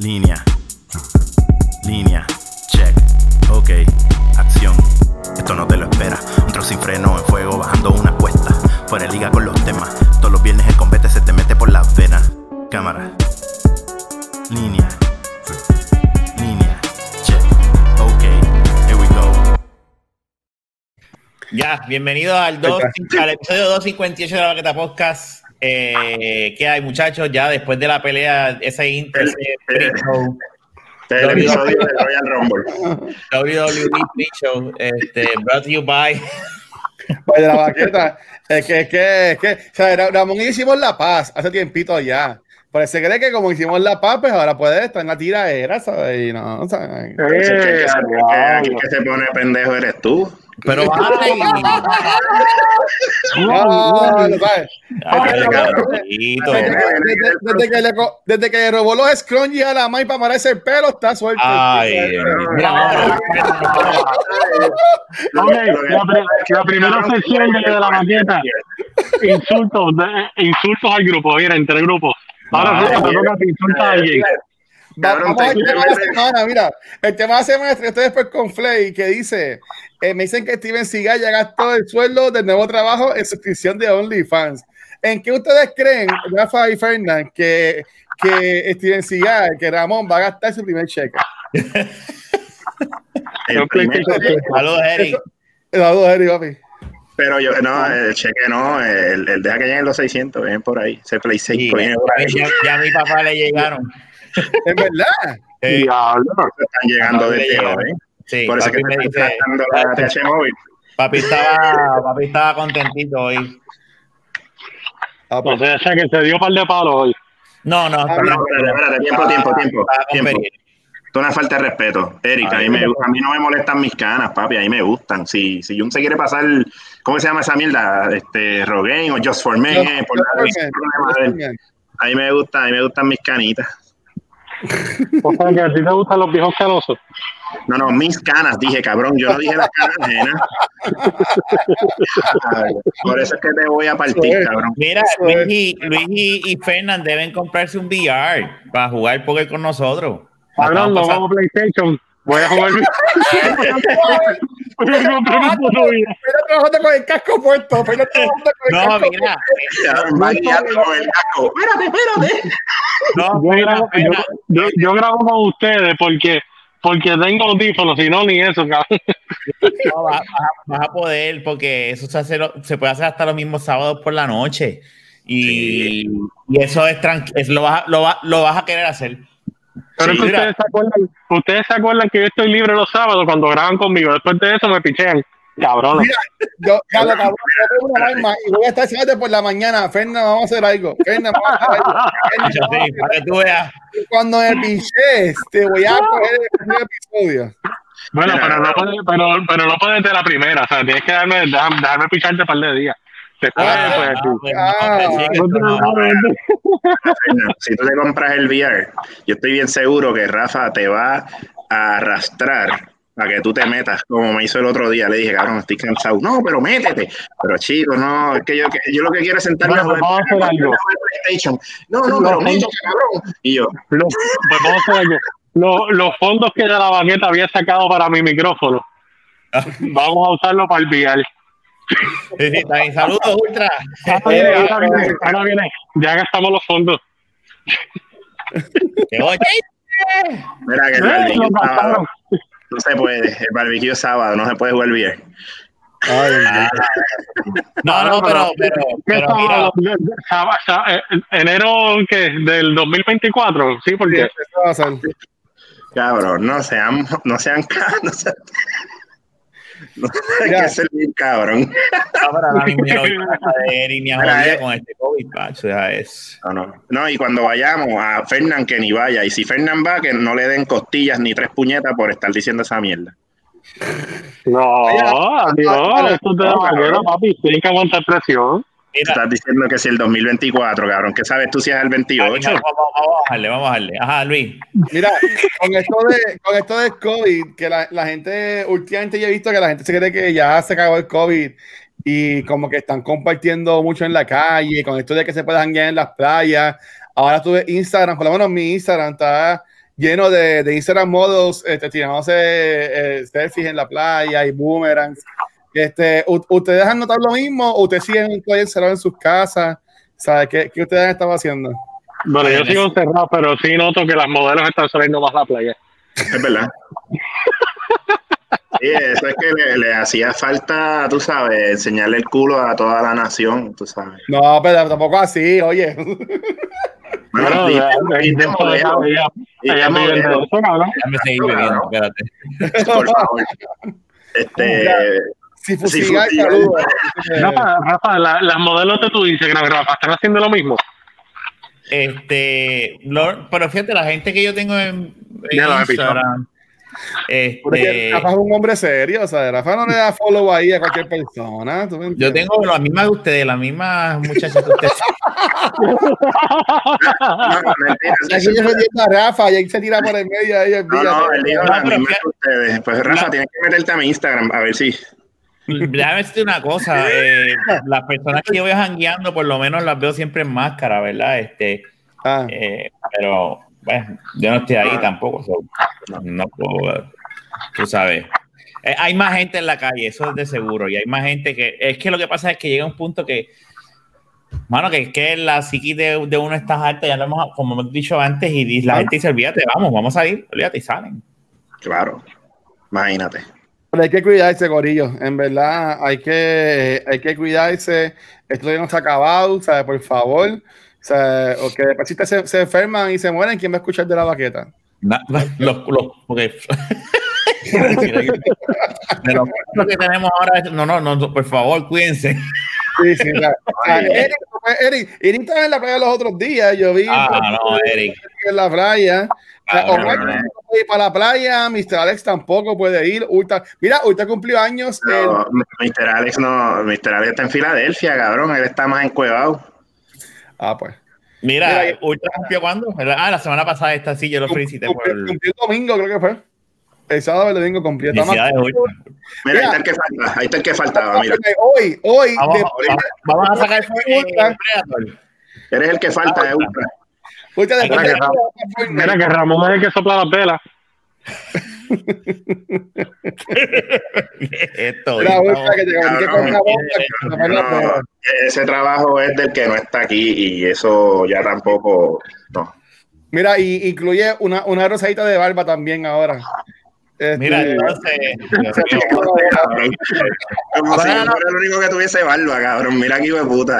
Línea. Línea. Check. Ok. Acción. Esto no te lo espera. Un trozo sin freno en fuego bajando una cuesta. Fuera de liga con los temas. Todos los viernes el combate se te mete por las venas. Cámara. Línea. Línea. Check. Ok. Here we go. Ya, bienvenido al, dos- al episodio 258 de la Baqueta Podcast. Eh, ¿Qué hay, muchachos? Ya después de la pelea, ese Inter, ese pre-show, Este es el episodio de Royal Rumble. WWE pre-show, este, brought to you by. Pues de la baqueta. Es que, es que, es que, o sea, Ra- Ramón y hicimos la paz hace tiempito ya. Pero se cree que como hicimos la paz, pues ahora puede estar en la tiraera, ¿sabes? Y no, ¿sabes? Ese que- que que que se pone pendejo eres tú. Pero. Desde, que le, robó los scrunchies a la May para amarrarse el pelo, está suelto. Ay, la, pri- la primera sección de, la maqueta, insultos, insultos al grupo, mira, entre grupos. Ahora sí, te toca que insulta a alguien. Va- Cabrón, Vamos al te- tema de la semana, mira. El tema de la semana estoy después con Flay, que dice: eh, Me dicen que Steven Seagal ya gastó el sueldo del nuevo trabajo en suscripción de OnlyFans. ¿En qué ustedes creen, Rafa y Fernán, que, que Steven Seagal, que Ramón va a gastar su primer cheque? Saludos, Eric. Las dos, Eri, papi. pero yo, no, el cheque no, el, el deja que lleguen los 600, vienen por ahí. Ese Play 6 Sí, ahí. ya, ya a mi papá le llegaron. Es verdad. Sí, Diablo. Están llegando Papi de llegaron. ¿eh? sí, Por eso que me dice, la TH móvil. papi estaba, papi estaba contentito hoy. Ah, pues, O sea, que se dio par de palos hoy. No, no, Ah, No, espérate, espérate, tiempo, tiempo, tiempo. Esto una falta de respeto. Eric, a mí, me, a mí no me molestan mis canas, papi, a mí me gustan. Si, si Jun se quiere pasar, ¿cómo se llama esa mierda? Este, Rogaine o Just for Men, eh, por no problema a mí me gusta, a mí me gustan mis canitas. O sea, que a ti te gustan los viejos canosos. No, no, mis canas, dije, cabrón, yo no dije las canas ajenas. Por eso es que te voy a partir, cabrón. Mira, Luis es. y, Luis y, y Fernan deben comprarse un VR para jugar póker con nosotros. Cabrón, no Estamos vamos a PlayStation. Voy a jugar. Voy a comprar un puto video. Pero trabajando con el casco puesto. Pero trabajando con el No, casco mira, con el casco. Espérate, espérate. no, Yo grabo, yo, Fernan, yo, yo grabo con ustedes porque porque tengo audífonos, si no, ni eso, cabrón. no, vas, vas a- vas a poder porque eso se, hace se puede hacer hasta los mismos sábados por la noche. Y, y eso es tranquilo, lo, vas a- lo, va- lo vas a querer hacer. Pero Sí, es que ustedes se, acuerdan, ustedes se acuerdan que yo estoy libre los sábados cuando graban conmigo. Después de eso me pichean. Cabrones. Yo, ya lo cabrón, yo tengo una alarma y voy a estar siempre por la mañana. Fernan, vamos a hacer algo. Fernan, vamos a hacer algo. Fernan, Sí, vamos a hacer para que tú veas. algo. Cuando me piches, te voy a coger el primer episodio. Bueno, pero no, puedes, pero, pero no puedes de la primera. O sea, tienes que darme, dejarme, dejarme picharte un par de días. Ah, pues, ah, pues, Ah, Fernan, Si tú te compras el VR, yo estoy bien seguro que Rafa te va a arrastrar a que tú te metas, como me hizo el otro día. Le dije, cabrón, estoy cansado. No, pero métete. Pero chico, no, es que yo, que- yo lo que quiero es sentarme Bueno, a jugar, vamos a hacer algo. PlayStation. No, no, pero métete, cabrón. Y yo, pues vamos a hacer algo. Los, los fondos que de la baqueta había sacado para mi micrófono, vamos a usarlo para el VR. Sí, sí, está bien. Saludos, Ultra. Ahora viene, ahora viene, ahora viene. Ya gastamos los fondos. Que oye, mira que el Eh, barbecue sábado no se puede. El barbecue es sábado, no se puede jugar VR. No, no, pero, pero, ¿Qué pero mira, sábado? Sábado, sábado, eh, enero ¿qué? del 2024, sí, porque ser. Cabrón, no sean, no sean, ca- no sean, no hay Ya. que ser bien cabrón. no, no a ni eh. con este COVID, macho, deja eso. No, no. No, y cuando vayamos a Fernán que ni vaya, y si Fernán va, que no le den costillas ni tres puñetas por estar diciendo esa mierda. no, es de la no, baqueta, cabrón. papi, tienen que aguantar presión. Mira, Estás diciendo que si el 2024, cabrón, ¿qué sabes tú si es el vamos, 28? vamos, vamos a bajarle, vamos a bajarle. Ajá, Luis. Mira, con esto de, con esto del COVID, que la, la gente, últimamente yo he visto que la gente se cree que ya se acabó el COVID y como que están compartiendo mucho en la calle, con esto de que se puedan janguear en las playas. Ahora tuve Instagram, por lo menos mi Instagram está lleno de, de Instagram models este, tirándose eh, selfies en la playa y boomerangs. Este, u- ¿Ustedes han notado lo mismo o ustedes siguen todavía encerrados en sus casas? ¿Sabe qué, qué ustedes han estado haciendo? Bueno, yo sigo encerrado, pero sí noto que las modelos están saliendo más a la playa. Es verdad. Sí, eso es que le, le hacía falta, tú sabes, enseñarle el culo a toda la nación, tú sabes. No, pero tampoco así, oye. Bueno, por favor. Este, Si Sí, fusigáis, fusigáis. saludos. Rafa, Rafa, la- las modelos de tu Instagram, Rafa, están haciendo lo mismo. Este, pero fíjate, la gente que yo tengo en, Ya. Instagram, Porque este, Rafa es un hombre serio, o sea, Rafa no le da follow ahí a cualquier persona. ¿tú me yo tengo la misma de ustedes, la misma muchacha que ustedes. no, no, mentira, Aquí yo a Rafa y ahí se tira por el medio ahí no, no, él dijo No, la misma que ustedes. Pues Rafa, tienes que meterte a mi Instagram, a ver si. Déjame decirte una cosa, eh, las personas que yo veo jangueando, por lo menos las veo siempre en máscara, ¿verdad? Este, Ah, eh, pero, bueno, yo no estoy ahí tampoco, so, no, no puedo, tú sabes. Eh, hay más gente en la calle, eso es de seguro, y hay más gente que, es que lo que pasa es que llega un punto que, mano, que es que la psiquis de, de uno está alta, ya lo hemos, como hemos dicho antes, y, y la Ah. gente dice, olvídate, vamos, vamos a ir, olvídate, y salen. Claro, imagínate. Pero hay que cuidarse, Corillo. En verdad, hay que, hay que cuidarse. Esto todavía no está acabado, ¿sabes? Por favor. O sea, o que después si te se, se enferman y se mueren, ¿quién va a escuchar de la baqueta? Los, los, porque- de los lo que tenemos ahora es- no, no, no, por favor, cuídense. Sí, sí, claro. Ah, Eric, Eric, Eric estaba en la playa los otros días. Yo vi Ah, no, Eric. en la playa. O sea, Ah, no, no. ir para la playa, Mr. Alex tampoco puede ir. Ulta, mira, Ulta cumplió años. el- No, Mr. Alex no, Mr. Alex está en Filadelfia, cabrón, él está más encuevado. Ah, pues. Mira, Mira, Ultra cumplió cuándo? Ah, la semana pasada esta sí, yo lo felicité por Cumplió, el. cumplió el domingo, creo que fue. El sábado o el domingo cumplió. Está más- Felicidades, Ultra. Mira, ahí está el que falta, ahí está el que faltaba, mira. Hoy, hoy, Vamos, después- vamos, vamos a sacar el Ultra. Predator. Eres el que falta, eh, Ultra. Ultra, después Mira de- que Mira que Ramón es el que sopla las velas. Esto, la que te No, pera. ese trabajo es del que no está aquí y eso ya tampoco. No. Mira, y incluye una, una rosadita de barba también ahora. Este, Mira, entonces, mío. Cabrón. Como si yo fuera el único que tuviese barba, cabrón. Mira aquí, de puta.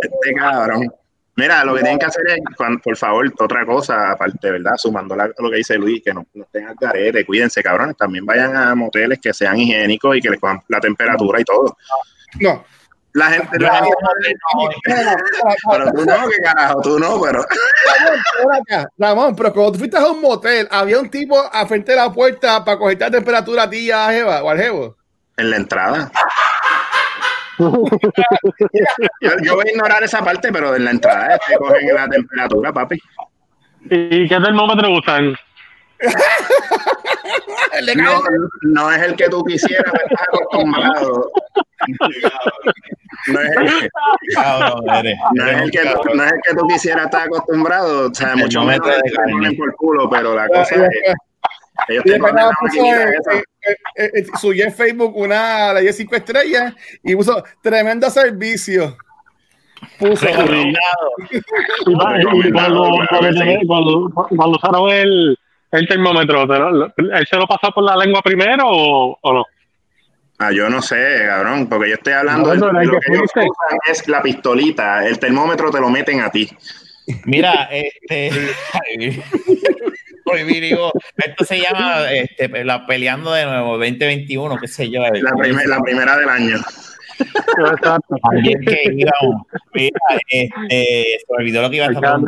Este cabrón. Mira, lo que tienen que hacer es, por favor, otra cosa, aparte, ¿verdad? Sumando la- lo que dice Luis, que no, no estén al garete, cuídense, cabrones. También vayan a moteles que sean higiénicos y que les cojan la temperatura y todo. no. La gente. No, no, pero tú no, que carajo, tú no, pero. Ramón, ven acá. Ramón, pero cuando tú fuiste a un motel, había un tipo a frente de la puerta para cogerte la temperatura a ti y a Jeva o al Jevo. En la entrada. yo, yo voy a ignorar esa parte, pero en la entrada te cogen la temperatura, papi. ¿Y qué termómetro usan? No, no es el que tú quisieras, pero estás acostumbrado. No es el, cabrón, eres. no es el que, tú- no es el que tú quisieras estar acostumbrado. O sea, mucho menos de que te carne. ponen por culo, pero la cosa es. Ellos te ponen eh, eh, eh, eh, subió en Facebook una la 10 cinco estrellas y puso tremendo servicio. Puso. Recomendado. Cuando, el, el termómetro, ¿te lo- ¿él se lo pasó por la lengua primero o, o no? Ah, yo no sé, cabrón, porque yo estoy hablando No, de, lo que que ellos usan es la pistolita. El termómetro te lo meten a ti. Mira, este. Hoy digo, esto se llama este, la peleando de nuevo, 2021, qué sé yo. La, primer- la primera del año. Que mira, este, se olvidó lo que iba a preguntar.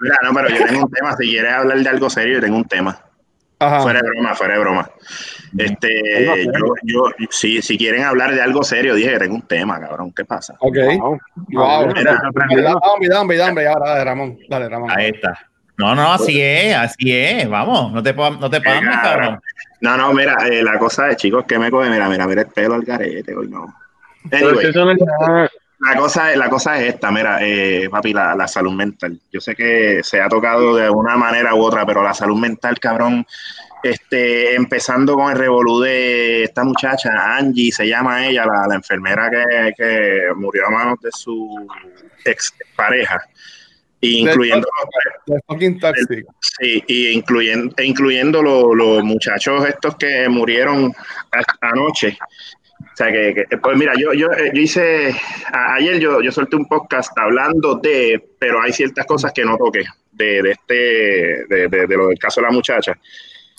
Mira, no, pero yo tengo un tema. Si quieres hablar de algo serio, yo tengo un tema. Ajá. Fuera de broma, fuera de broma. Este, yo, yo, si, si quieren hablar de algo serio, dije que tengo un tema, cabrón. ¿Qué pasa? Ok. Wow. Wow. Mira. Dame, dame. Ahora, dale, Ramón. Dale, Ramón. Ahí está. No, no, así es, así es. Vamos, no te, no te cabrón. No, no, mira, eh, la cosa de chicos que me coge, mira, mira, mira el pelo al garete, hoy no. Anyway. La cosa, es, la cosa es esta, mira, eh, papi, la, la, salud mental. Yo sé que se ha tocado de una manera u otra, pero la salud mental, cabrón, este, empezando con el revolú de esta muchacha, Angie, se llama ella, la, la enfermera que, que, murió a manos de su ex pareja, incluyendo, sí, y incluyendo, incluyendo los, los muchachos estos que murieron anoche. O sea que, que, pues mira, yo, yo, yo hice, a, ayer yo, yo solté un podcast hablando de, pero hay ciertas cosas que no toqué de, de este, de, de, de, lo del caso de la muchacha.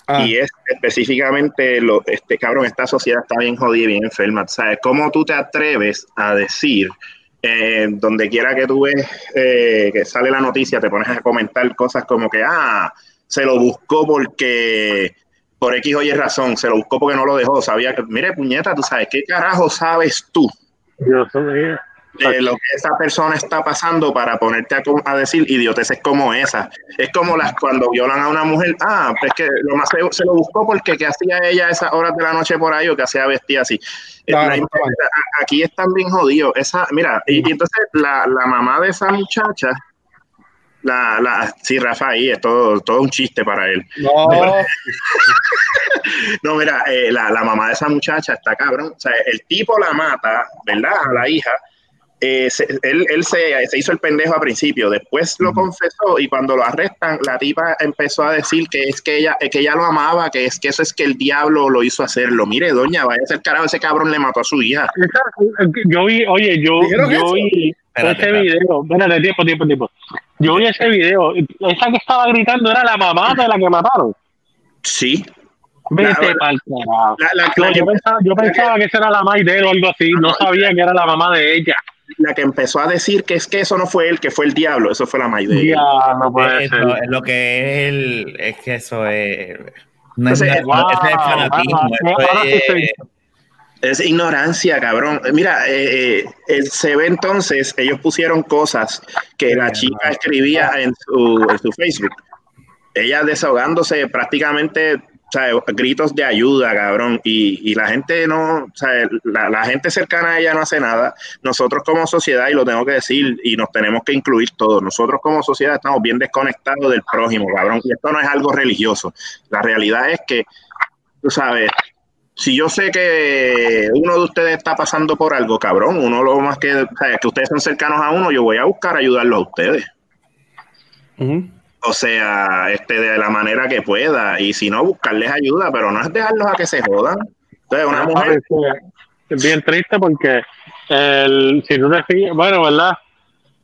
Ah. Y es específicamente, lo, este cabrón, esta sociedad está bien jodida, bien enferma. ¿Sabes? ¿Cómo tú te atreves a decir, eh, donde quiera que tú ves eh, que sale la noticia, te pones a comentar cosas como que, ah, se lo buscó porque por X o Y razón, se lo buscó porque no lo dejó, sabía que, mire, puñeta, tú sabes, ¿qué carajo sabes tú? Yo. De lo que esa persona está pasando para ponerte a, a, decir idioteces como esa. Es como las cuando violan a una mujer, ah, pues que lo más se, se lo buscó porque que hacía ella esas horas de la noche por ahí o que hacía vestida así. Claro, la, aquí están bien jodidos. Esa, mira, y, y entonces la, la mamá de esa muchacha, la, la, sí, Rafa, ahí es todo, todo un chiste para él. No, no mira, eh, la, la, mamá de esa muchacha está cabrón. O sea, el tipo la mata, ¿verdad? A la hija. Eh, se, él, él se, se, hizo el pendejo a principio, después lo confesó y cuando lo arrestan, la tipa empezó a decir que es que ella, que ella lo amaba, que es que eso es que el diablo lo hizo hacerlo. Mire, doña, vaya a ser carajo, ese cabrón le mató a su hija. Yo vi, oye, yo, yo vi espérate, ese video, espérate, tiempo, tiempo, tiempo. Yo vi ese video, esa que estaba gritando era la mamá de la que mataron. Sí. Vete pa'l carajo. No, yo pensaba, yo pensaba que esa era la mamá de él o algo así, no sabía que era la mamá de ella la que empezó a decir que es que eso no fue él, que fue el diablo, eso fue la Maide. Ya, no puede es, ser. Lo, lo, que es el, es que eso es. No es, es, wow, es el fanatismo. Ah, es, es, ignorancia, cabrón. Mira, eh, eh, se ve entonces, ellos pusieron cosas que la chica escribía en su, en su Facebook. Ella desahogándose prácticamente o sea, gritos de ayuda, cabrón, y, y la gente no, o sea, la, la, gente cercana a ella no hace nada. Nosotros como sociedad, y lo tengo que decir, y nos tenemos que incluir todos, nosotros como sociedad estamos bien desconectados del prójimo, cabrón, y esto no es algo religioso. La realidad es que, tú sabes, si yo sé que uno de ustedes está pasando por algo, cabrón, uno lo más que, o sea, que ustedes son cercanos a uno, yo voy a buscar ayudarlo a ustedes. Uh -huh. O sea, este, de la manera que pueda. Y si no, buscarles ayuda, pero no es dejarlos a que se jodan. Entonces, una no, mujer. Es bien triste porque el, si tú te fijas, bueno, ¿verdad?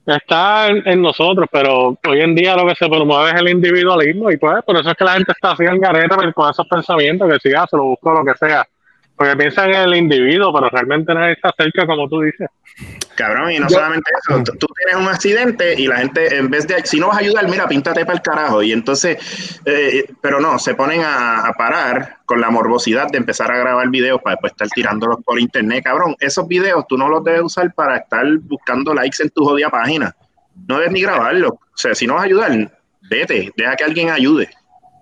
Está en, nosotros, pero hoy en día lo que se promueve es el individualismo y pues por eso es que la gente está así en gareta con esos pensamientos que si ah, se lo busco lo que sea. Porque piensan en el individuo, pero realmente nadie está cerca como tú dices. Cabrón, y no Yo, solamente eso, tú tienes un accidente y la gente, en vez de, si no vas a ayudar, mira, píntate para el carajo. Y entonces, eh, pero no, se ponen a, a, parar con la morbosidad de empezar a grabar videos para después estar tirándolos por internet, cabrón. Esos videos tú no los debes usar para estar buscando likes en tu jodida página. No debes ni grabarlos. O sea, si no vas a ayudar, vete, deja que alguien ayude.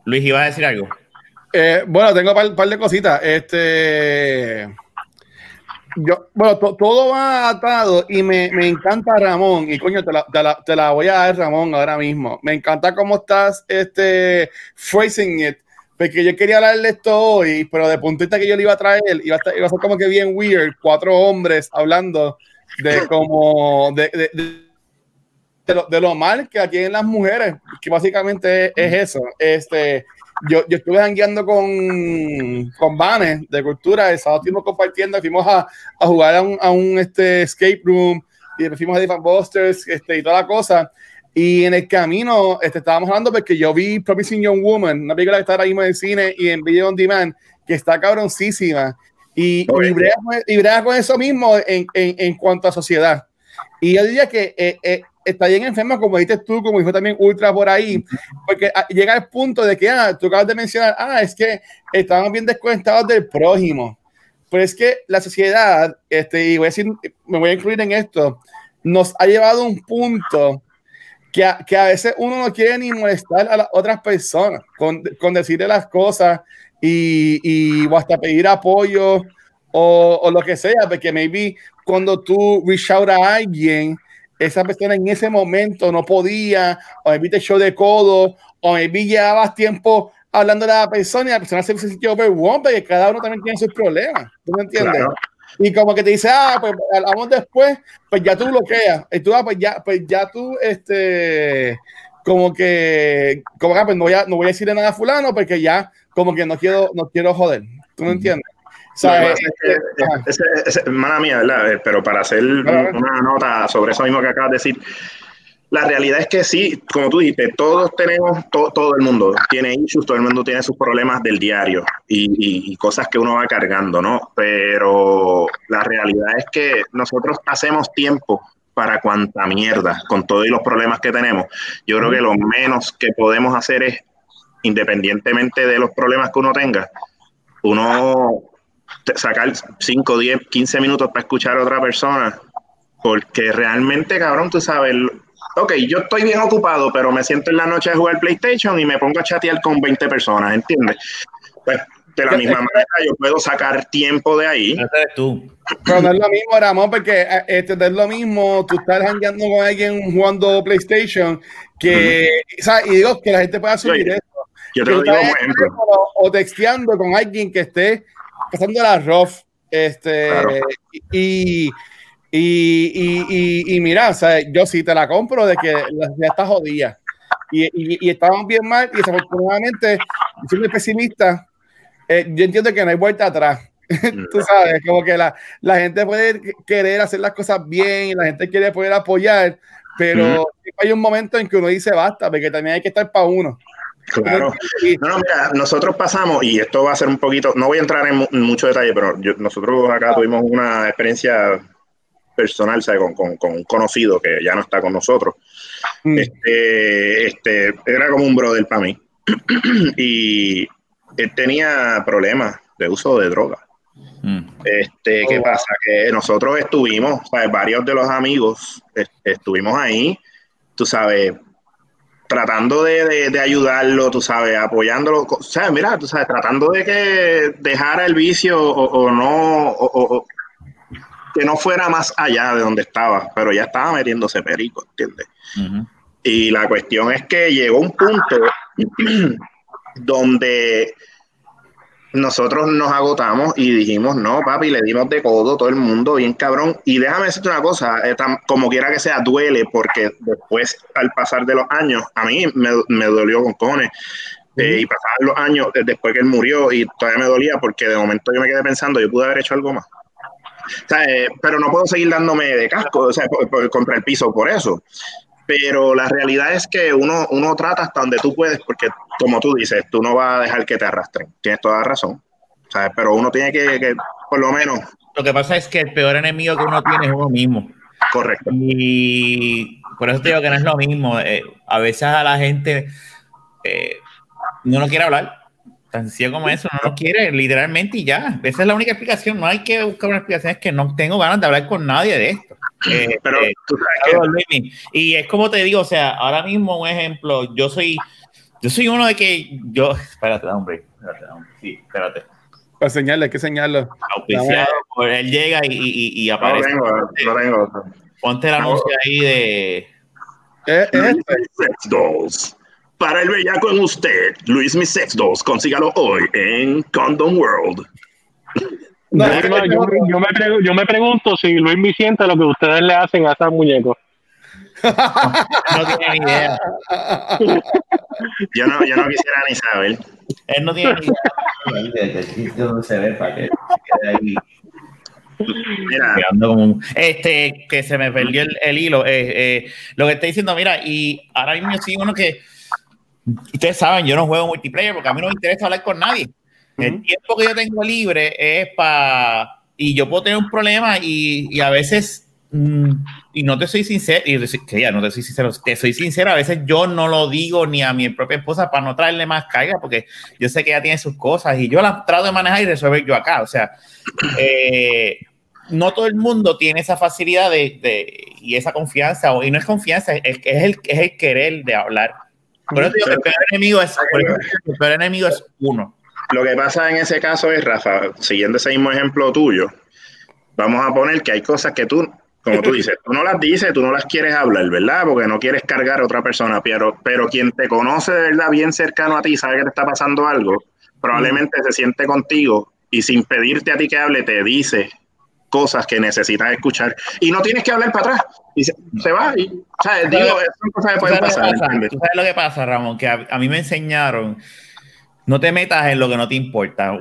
Luis, ¿iba a decir algo? Eh, bueno, tengo un par, de cositas. Este. Yo, bueno, to, todo va atado y me, me, encanta Ramón. Y coño, te la, te, la, te la, voy a dar, Ramón, ahora mismo. Me encanta cómo estás este, phrasing it. Porque yo quería hablarle esto hoy, pero de puntita que yo le iba a traer, iba a, estar, iba a ser como que bien weird. Cuatro hombres hablando de como. de, de, de de lo, de mal que atienden las mujeres, que básicamente es, es eso. Este, yo, yo estuve jangueando con, con Vanes de cultura, el sábado estuvimos compartiendo, fuimos a, a jugar a un, a un, este, escape room y fuimos a Different Busters este, y toda la cosa. Y en el camino este, estábamos hablando porque yo vi Promising Young Woman, una película que está ahora mismo en el cine y en Video On Demand, que está cabroncísima. Y, okay. y, brega, y brega con eso mismo en, en, en, cuanto a sociedad. Y yo diría que eh, eh, está bien enferma, como dices tú, como dijo también Ultra por ahí, porque llega al punto de que, ah, tú acabas de mencionar, ah, es que estamos bien desconectados del prójimo. Pero es que la sociedad, este, y voy a decir, me voy a incluir en esto, nos ha llevado a un punto que a, que a veces uno no quiere ni molestar a las otras personas con, con decirle las cosas y, y o hasta pedir apoyo o, o lo que sea, porque maybe cuando tú reach out a alguien, esa persona en ese momento no podía, o maybe te show de codo, o maybe llevabas tiempo hablando de la persona y la persona se sintió overwhelmed, porque cada uno también tiene sus problemas. ¿Tú me entiendes? Claro. Y como que te dice, ah, pues hablamos después, pues ya tú bloqueas. Y tú, ah, pues ya, pues ya tú, este, como que, como que, pues no voy a, no voy a decirle nada a fulano porque ya, como que no quiero, no quiero joder. ¿Tú me entiendes? O sea, Lo que pasa es que, ajá. ese- ese- mala mía, ¿verdad? Eh, Pero para hacer una nota sobre eso mismo que acabas de decir, la realidad es que sí, como tú dijiste, todos tenemos, to- todo el mundo tiene issues, todo el mundo tiene sus problemas del diario y, y- y cosas que uno va cargando, ¿no? Pero la realidad es que nosotros hacemos tiempo para cuanta mierda, con todos los problemas que tenemos. Yo creo que lo menos que podemos hacer es, independientemente de los problemas que uno tenga, uno sacar 5, 10, 15 minutos para escuchar a otra persona, porque realmente, cabrón, tú sabes, ok, yo estoy bien ocupado, pero me siento en la noche a jugar PlayStation y me pongo a chatear con 20 personas, ¿entiendes? Pues de la misma manera yo puedo sacar tiempo de ahí. Tú. Pero no es lo mismo, Ramón, porque eh, este, no es lo mismo tú estar jangueando con alguien jugando PlayStation que, o sea, y digo que la gente pueda subir Oye, eso. Yo te que lo digo ejemplo. O texteando con alguien que esté pasando la rough. Este, Claro. y, y, y, y, y mira, o sea, yo sí te la compro de que la sociedad está jodida. Y, y, y estamos bien mal, y desafortunadamente, siendo pesimista, eh, yo entiendo que no hay vuelta atrás. Tú sabes, como que la, la gente puede querer hacer las cosas bien, la gente quiere poder apoyar, pero hay un momento en que uno dice basta, porque también hay que estar para uno. Claro. No, no, mira, nosotros pasamos, y esto va a ser un poquito, no voy a entrar en, mu- en mucho detalle, pero yo- nosotros acá tuvimos una experiencia personal, ¿sabes? Con, con- con un conocido que ya no está con nosotros. Mm. Este, este, era como un brother para mí. y él tenía problemas de uso de droga. Mm. Este, ¿qué Oh, wow. pasa? Que nosotros estuvimos, ¿sabes? varios de los amigos est- estuvimos ahí, tú sabes, tratando de, de- de ayudarlo, tú sabes, apoyándolo, co- ¿sabes? Mira, tú sabes, tratando de que dejara el vicio o, o no, o, o- o que no fuera más allá de donde estaba, pero ya estaba metiéndose perico, ¿entiendes? Y la cuestión es que llegó un punto donde nosotros nos agotamos y dijimos, no, papi, le dimos de codo todo el mundo, bien cabrón. Y déjame decirte una cosa, eh, tam- como quiera que sea, duele, porque después, al pasar de los años, a mí me, me dolió con cojones. Eh, y pasaban los años eh, después que él murió y todavía me dolía porque de momento yo me quedé pensando, yo pude haber hecho algo más. O sea, pero no puedo seguir dándome de casco, o sea, por- por- contra el piso por eso. Pero la realidad es que uno, uno trata hasta donde tú puedes, porque como tú dices, tú no vas a dejar que te arrastren. Tienes toda la razón. ¿sabes? Pero uno tiene que, que, por lo menos, Lo que pasa es que el peor enemigo que uno tiene es uno mismo. correcto. Y por eso te digo que no es lo mismo. Eh, a veces a la gente eh, no quiere hablar. Tan sencillo como eso, no lo quiere literalmente y ya. Esa es la única explicación. No hay que buscar una explicación, es que no tengo ganas de hablar con nadie de esto. Eh, Pero eh, tú sabes que. Y es como te digo, o sea, ahora mismo un ejemplo, yo soy, yo soy uno de que yo, espérate, da un break, espérate, da un- sí, espérate, Para señalarle, hay que señalarlo. auspiciado, por él llega y, y, y no aparece. tengo, no tengo. Ponte el anuncio ahí de, Es, es Luis este. Mi Sex Dolls. Para el bellaco en usted, Luis Mi Sex Dolls, consígalo hoy en Condom World. No, yo, me- es yo otro. me- yo me pregu- yo me pregunto si Luis me siente lo que ustedes le hacen a esos muñecos. no tiene ni idea, Yo no, yo no quisiera ni saber. él no tiene ni idea de- del sitio donde se ve para que se quede ahí Mira, este que se me perdió el, el hilo eh, eh, lo que estoy diciendo mira y ahora mismo soy uno que ustedes saben yo no juego multiplayer porque a mí no me interesa hablar con nadie el tiempo que yo tengo libre es para y yo puedo tener un problema y, y a veces mm, y no te soy sincero y que ya no te soy sincero te soy sincero a veces yo no lo digo ni a mi propia esposa para no traerle más carga porque yo sé que ella tiene sus cosas y yo las trato de manejar y resolver yo acá o sea eh, no todo el mundo tiene esa facilidad de, de- y esa confianza, y no es confianza, es, es el, es el querer de hablar. Por eso digo que el peor enemigo es, el peor enemigo es uno. Lo que pasa en ese caso es, Rafa, siguiendo ese mismo ejemplo tuyo, vamos a poner que hay cosas que tú, como tú dices, tú no las dices, tú no las quieres hablar, ¿verdad? Porque no quieres cargar a otra persona, pero, pero quien te conoce de verdad bien cercano a ti, sabe que te está pasando algo, probablemente se siente contigo y sin pedirte a ti que hable, te dice cosas que necesitas escuchar y no tienes que hablar para atrás y se, se va y o sea, digo, son cosas que pueden ¿Tú sabes pasar. ¿Tú sabes lo que pasa, Ramón? Que a, a mí me enseñaron, no te metas en lo que no te importa.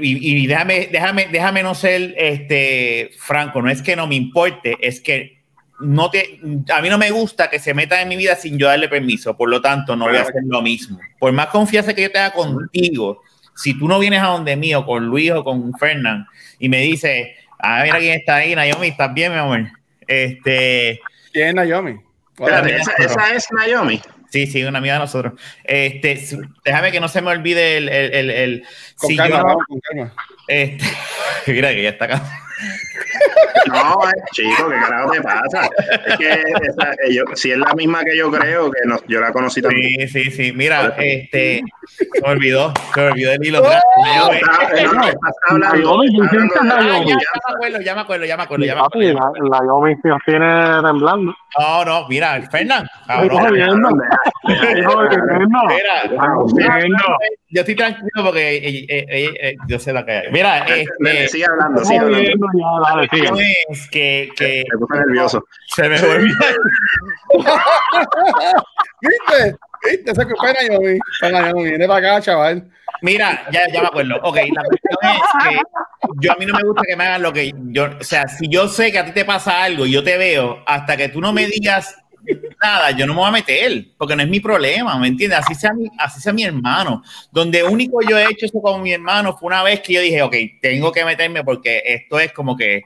Y, y déjame, déjame, déjame no ser este, franco, no es que no me importe, es que no te, a mí no me gusta que se metan en mi vida sin yo darle permiso, por lo tanto no voy a hacer lo mismo. Por más confianza que yo tenga contigo, si tú no vienes a donde mí o con Luis o con Fernán y me dices, ah, mira quién está ahí, Naomi, ¿estás bien, mi amor? Este, ¿Quién es Naomi? Espérate, esa, esa es Naomi. Sí, sí, una amiga de nosotros. Este, déjame que no se me olvide el. el, el, el- Con si calma, yo- vamos, con calma. este, mira que ya está acá. No, eh, chico, ¿qué carajo te pasa? Es que esa, eh, yo- si es la misma que yo creo, que no, yo la conocí también. Sí, sí, sí. Mira, este, se me olvidó, se me olvidó el hilo. ¡Oh! Eh, eh, no, no, estás hablando, Naomi, ¿quién estás hablando es de ah, ya, me acuerdo, ya me acuerdo, ya me acuerdo, ya me acuerdo. la, la Yomi nos tiene temblando. No, no, mira, Fernán, cabrón. Mira. Yo estoy tranquilo porque eh, eh, eh, eh, yo sé lo que hay. Mira, este, Sigue hablando, sigue hablando. ya, dale, sigue. no es que, que Me puse nervioso. se me olvidó. ¿Viste? ¿Viste? Esa culpa. Esa Naomi, viene para acá, chaval. Mira, ya, ya me acuerdo. Ok, la cuestión es que yo a mí no me gusta que me hagan lo que yo, o sea, si yo sé que a ti te pasa algo y yo te veo, hasta que tú no me digas nada, yo no me voy a meter, porque no es mi problema, ¿me entiendes? Así sea mi, así sea mi hermano. Donde único yo he hecho eso con mi hermano fue una vez que yo dije, ok, tengo que meterme porque esto es como que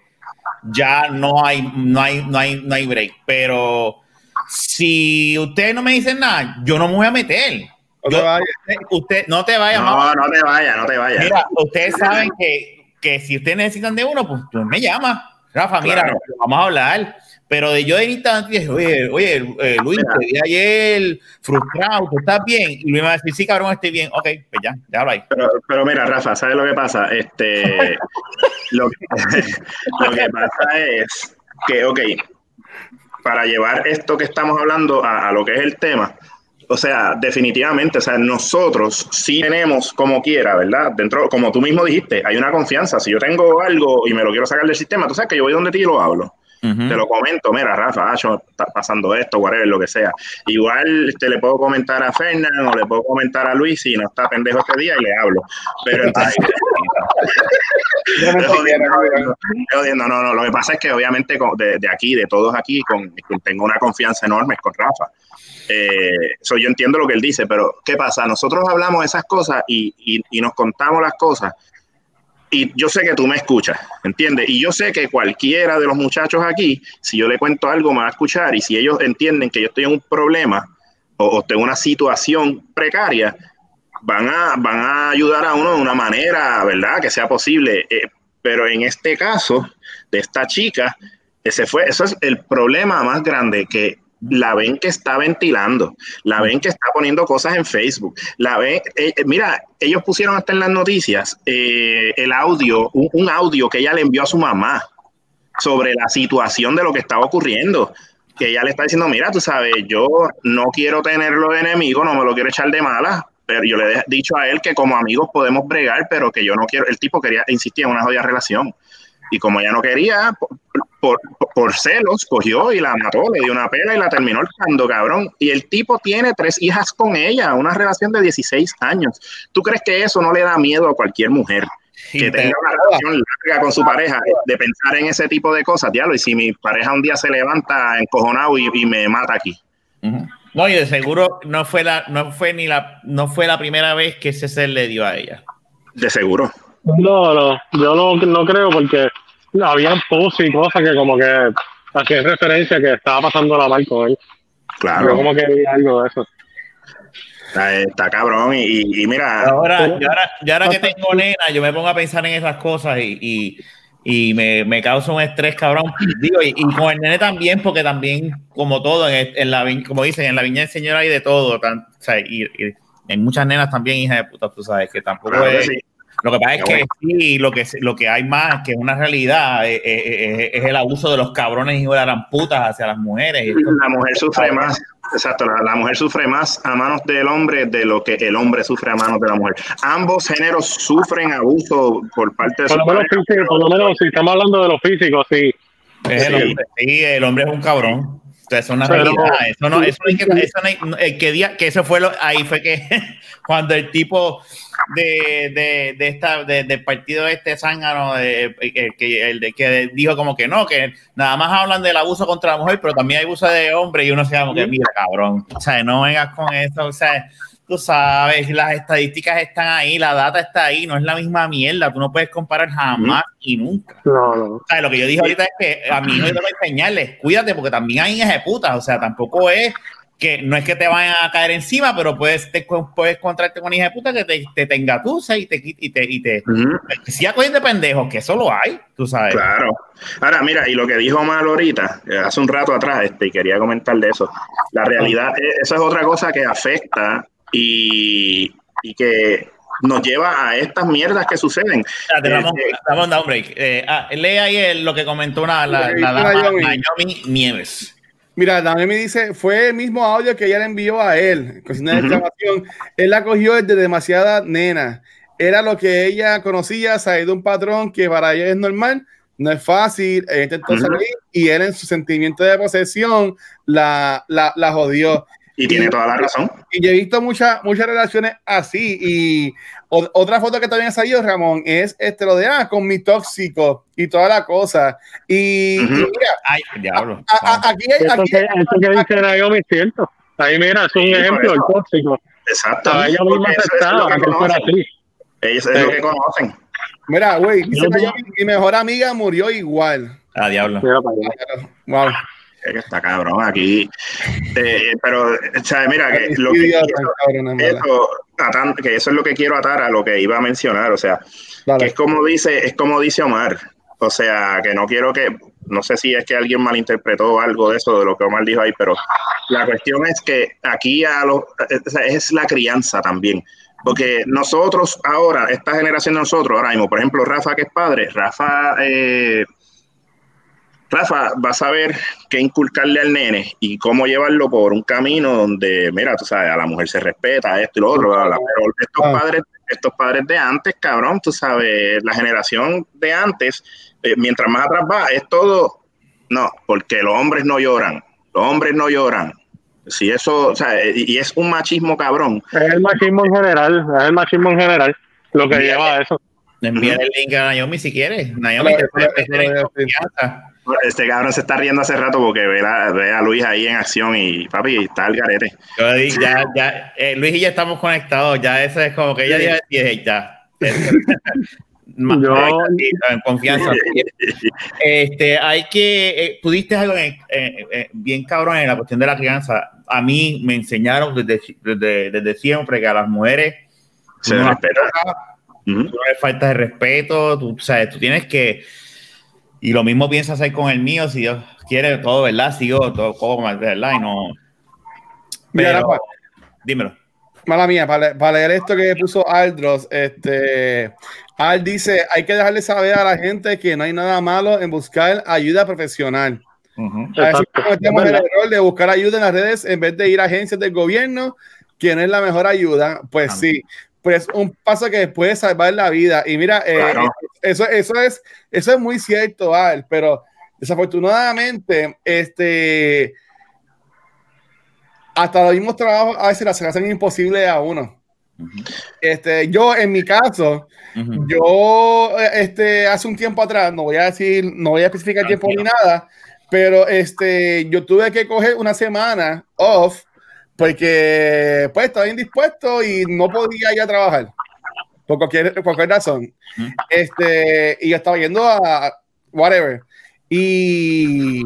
ya no hay, no hay, no hay, no hay break. Pero si ustedes no me dicen nada, yo no me voy a meter. No te Yo- vayas. usted, usted- no te vayas, mamá. No, no te vayas, no te vayas. Mira, ustedes saben que, que si ustedes necesitan de uno, pues, pues me llama. Rafa, mira, Claro. vamos a hablar. Pero de yo de instante dije, oye, oye, eh, Luis, te vi ayer frustrado, ¿tú estás bien? Y Luis me va a decir, sí, cabrón, estoy bien. Ok, pues ya, ya lo hay. Pero, pero mira, Rafa, ¿sabes lo que pasa? Este, lo, lo que pasa es que, ok, para llevar esto que estamos hablando a, a lo que es el tema, o sea, definitivamente, o sea, nosotros sí tenemos como quiera, ¿verdad? Dentro, como tú mismo dijiste, hay una confianza. Si yo tengo algo y me lo quiero sacar del sistema, tú sabes que yo voy donde ti y lo hablo. Te lo comento, mira, Rafa, Acho, está pasando esto, whatever, lo que sea. Igual te le puedo comentar a Fernán o le puedo comentar a Luis si no está pendejo este día y le hablo. Pero entonces, jodiendo. no, no, lo que pasa es que obviamente de, de aquí, de todos aquí, con, tengo una confianza enorme con Rafa. Eh, so, yo entiendo lo que él dice, pero ¿qué pasa? Nosotros hablamos esas cosas y, y- y nos contamos las cosas y yo sé que tú me escuchas, ¿entiendes? Y yo sé que cualquiera de los muchachos aquí, si yo le cuento algo, me va a escuchar y si ellos entienden que yo estoy en un problema o, tengo una situación precaria, van a, van a ayudar a uno de una manera, ¿verdad? Que sea posible. Eh, pero en este caso de esta chica, ese fue, eso es el problema más grande que la ven que está ventilando, la ven que está poniendo cosas en Facebook, la ven, eh, eh, mira, ellos pusieron hasta en las noticias eh, el audio, un, un audio que ella le envió a su mamá sobre la situación de lo que estaba ocurriendo que ella le está diciendo, mira, tú sabes, yo no quiero tenerlo de enemigo, no me lo quiero echar de mala, pero yo le he dicho a él que como amigos podemos bregar, pero que yo no quiero, el tipo quería, insistía en una jodida relación. Y como ella no quería, por, por, por celos, cogió y la mató, le dio una pela y la terminó ahorcando, cabrón. Y el tipo tiene tres hijas con ella, una relación de 16 años. ¿Tú crees que eso no le da miedo a cualquier mujer? que tenga una relación larga con su pareja, de pensar en ese tipo de cosas, diablo, y si mi pareja un día se levanta encojonado y, y me mata aquí. No, y de seguro no fue la, no fue ni la, no fue la primera vez que ese ser le dio a ella. De seguro. No, no, yo no, no creo porque había posts y cosas que como que hacían referencia que estaba pasando la mal con él. Yo Claro, como que vi algo de eso. está, está cabrón. Y, y- y mira, Ahora, yo ahora, yo ahora que tengo nena, yo me pongo a pensar en esas cosas y, y, y me, me causa un estrés, cabrón. Digo, y, y con el nene también, porque también, como todo, en, en la, como dicen, en la viña del Señor hay de todo. tan- o sea, y, y hay muchas nenas también, hijas de puta, tú sabes, que tampoco claro que es. sí. Lo que pasa es que sí, lo que, lo que hay más, que es una realidad, eh, eh, eh, es, el abuso de los cabrones y de las putas hacia las mujeres. La mujer sufre más, exacto, la, mujer sufre más a manos del hombre de lo que el hombre sufre a manos de la mujer. Ambos géneros sufren abuso por parte de por lo menos, Por lo menos, si estamos hablando de los físicos, sí. El hombre, sí, el hombre es un cabrón. Es una realidad. Eso no, eso, que, eso que, día, que eso fue lo, ahí fue que cuando el tipo de, de, de esta de, del partido este zángano de, que, el de, que dijo como que no, que nada más hablan del abuso contra la mujer, pero también hay abuso de hombre y uno se llama que mira, cabrón, o sea, no vengas con eso, o sea, tú sabes, las estadísticas están ahí, la data está ahí, no es la misma mierda, tú no puedes comparar jamás y nunca. No, no. O sea, lo que yo dije ahorita es que a hijo yo tengo que enseñarles, cuídate, porque también hay hijas de putas, o sea, tampoco es que no es que te vayan a caer encima, pero puedes, te, puedes encontrarte con hija de puta que te, te, te engatusa y te y te, y te si de pendejos, que eso lo hay, tú sabes. Claro. Ahora, mira, y lo que dijo Mal ahorita, eh, hace un rato atrás, este, y quería comentar de eso. La realidad, eh, eso es otra cosa que afecta y, y que nos lleva a estas mierdas que suceden. vamos, eh, vamos a dar un break. Ah, lee ahí lo que comentó una, la, la, Naomi Nieves. Mira, Dami dice, fue el mismo audio que ella le envió a él, con de exclamación. Él la cogió desde demasiada nena. Era lo que ella conocía, de un patrón que para ella es normal, no es fácil, ella intentó salir y él en su sentimiento de posesión la, la, la jodió. Y, tiene toda la razón. Y yo he visto muchas muchas relaciones así. Y otra foto que también ha salido, Ramón, es este lo de ah, con mi tóxico y toda la cosa. Y, mira, Ay, diablo. aquí hay. Aquí, que, que dice Naomi cierto. Ahí mira, es un ejemplo del tóxico. Exacto. A ella misma aceptaba que, fuera así. Ellos es lo que conocen. Mira, güey, dice mi mejor amiga murió igual. Ah, diablo. Wow que está cabrón aquí. Eh, pero, ¿sabes? Mira, que, lo que, eso, que eso es lo que quiero atar a lo que iba a mencionar. O sea, que es como dice, es como dice Omar. O sea, que no quiero que, no sé si es que alguien malinterpretó algo de eso, de lo que Omar dijo ahí, pero la cuestión es que aquí a los, es la crianza también. Porque nosotros ahora, esta generación de nosotros, ahora mismo, por ejemplo, Rafa que es padre, Rafa eh, Rafa va a saber qué inculcarle al nene y cómo llevarlo por un camino donde, mira, tú sabes, a la mujer se respeta, esto y lo otro, pero estos ah. padres, estos padres de antes, cabrón, tú sabes, la generación de antes, eh, mientras más atrás va, es todo, no, porque los hombres no lloran, los hombres no lloran. Si eso, o sea, y es un machismo cabrón. Es el machismo en general, es el machismo en general lo que lleva a eso. Envía el link a Naomi si quieres. Naomi te puede este cabrón se está riendo hace rato porque ve a, Luis ahí en acción y papi, está el garete. Yo dije, ya, ya, eh, Luis y ya estamos conectados, ya eso es como que ella dice, ya. Yo, en confianza. Este, hay que, eh, pudiste algo eh, bien cabrón en la cuestión de la crianza. A mí me enseñaron desde, desde, desde siempre que a las mujeres se respeta. no le falta de respeto, tú, sabes, tú tienes que y lo mismo piensas hacer con el mío, si Dios quiere, todo, ¿verdad? Sigo todo como, ¿verdad? Y no. Pero, dímelo. Mala mía, para, leer esto que puso Aldros, este, Al dice, hay que dejarle saber a la gente que no hay nada malo en buscar ayuda profesional. A veces cometemos el error de buscar ayuda en las redes en vez de ir a agencias del gobierno, quien es la mejor ayuda. Pues sí, pues un paso que puede salvar la vida. Y mira, eh, eso, eso, es, eso es muy cierto, Al, pero desafortunadamente, este, hasta los mismos trabajos a veces las hacen imposible a uno. Este, yo, en mi caso, yo, este, hace un tiempo atrás, no voy a decir, no voy a especificar tiempo ni nada, pero este, yo tuve que coger una semana off porque pues estaba indispuesto y no podía ir a trabajar por cualquier, cualquier razón. Este, y yo estaba yendo a whatever. Y,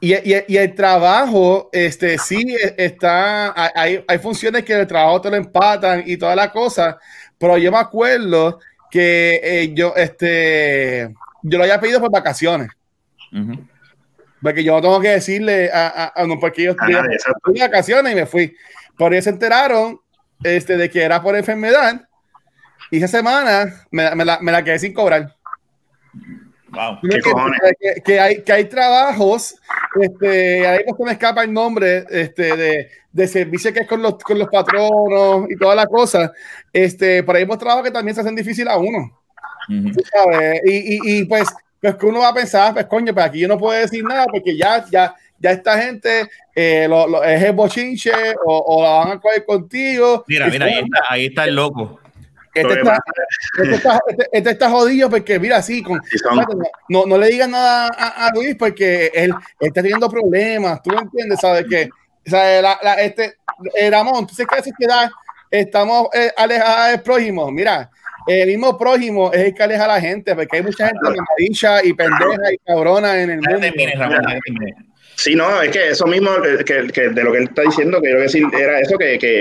y, y, el trabajo, este, sí está, hay, hay funciones que el trabajo te lo empatan y toda la cosa, pero yo me acuerdo que eh, yo, este, yo lo había pedido por vacaciones. Porque yo no tengo que decirle a, a, no, porque yo estoy de vacaciones y me fui. Por eso se enteraron este, de que era por enfermedad. Y esa semana me, me la, me la quedé sin cobrar. Wow. ¿Qué cojones? Que, que hay, que hay trabajos, este, ahí no se me escapa el nombre, este, de, de servicio que es con los, con los patronos y toda la cosa, este, por ahí hemos trabajos que también se hacen difícil a uno, Ujú. tú ¿sabes? Y, y, y pues, pues que uno va a pensar, pues coño, pues aquí yo no puedo decir nada porque ya, ya, ya esta gente eh, lo, lo- es el bochinche o, o la van a coger contigo. Mira, mira, ahí está, ahí está el loco. Este está, este está, este- este está jodido porque, mira, sí, con, no, no le digas nada a, a Luis porque él, está teniendo problemas, tú entiendes, sabes que, sabes, la, la- este, eh, Ramón, tú sabes que a veces que da- estamos eh, alejados del prójimo, mira, el mismo prójimo es el que aleja a la gente, porque hay mucha gente mamadilla y pendeja y cabrona en el Ya mundo. termine, Ramón, ya. termine. Sí, no, es que eso mismo, eh, que, de lo que él está diciendo, quiero decir, era eso, que, que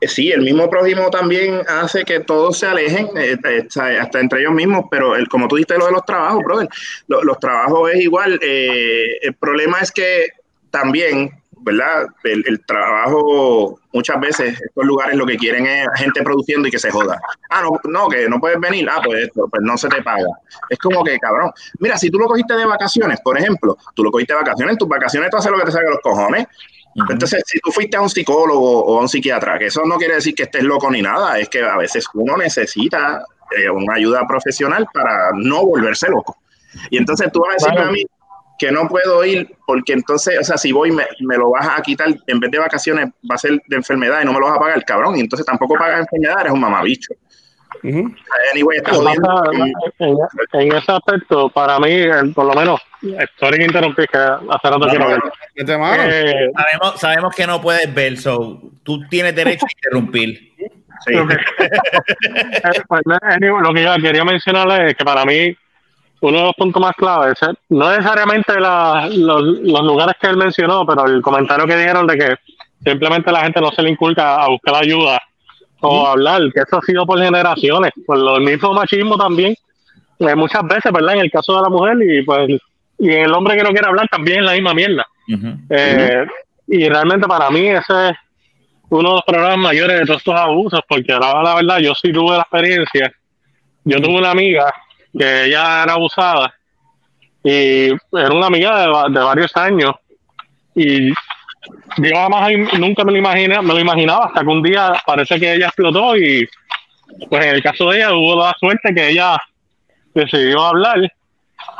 eh, sí, el mismo prójimo también hace que todos se alejen, eh, eh, hasta, entre ellos mismos, pero el, como tú dijiste lo de los trabajos, brother, lo- los trabajos es igual. el problema es que también, ¿verdad? El, el trabajo, muchas veces, estos lugares lo que quieren es gente produciendo y que se joda. Ah, no, no, que no puedes venir, ah, pues esto, pues no se te paga. Es como que, cabrón, Mira, si tú lo cogiste de vacaciones, por ejemplo, tú lo cogiste de vacaciones, en tus vacaciones tú haces lo que te salga de los cojones. Entonces, si tú fuiste a un psicólogo o a un psiquiatra, que eso no quiere decir que estés loco ni nada, es que a veces uno necesita eh, una ayuda profesional para no volverse loco. Y entonces tú vas a decirme a mí que no puedo ir porque entonces, o sea, si voy me, me lo vas a quitar, en vez de vacaciones va a ser de enfermedad y no me lo vas a pagar, cabrón, y entonces tampoco pagas enfermedad, eres un mamabicho. Ujú. Anyway, jodiendo. pasa, en, en ese aspecto, para mí, por lo menos, sorry que interrumpí, que hace rato quiero ver. Eh, Sabemos, sabemos que no puedes ver, so tú tienes derecho a interrumpir. Sí. lo, que, Eh, pues, anyway, lo que yo quería mencionar es que para mí, uno de los puntos más claves, es, no necesariamente la- los, los lugares que él mencionó, pero el comentario que dijeron de que simplemente la gente no se le inculca a buscar ayuda o a hablar, que eso ha sido por generaciones, por lo mismo machismo también, eh, muchas veces, ¿verdad? En el caso de la mujer y pues y el hombre que no quiere hablar también es la misma mierda. Eh, Y realmente para mí ese es uno de los problemas mayores de todos estos abusos, porque la, la verdad yo sí tuve la experiencia. Yo tuve una amiga que ella era abusada y era una amiga de, de varios años. Y yo jamás nunca me lo, imaginé, me lo imaginaba hasta que un día parece que ella explotó y pues en el caso de ella hubo la suerte que ella decidió hablar,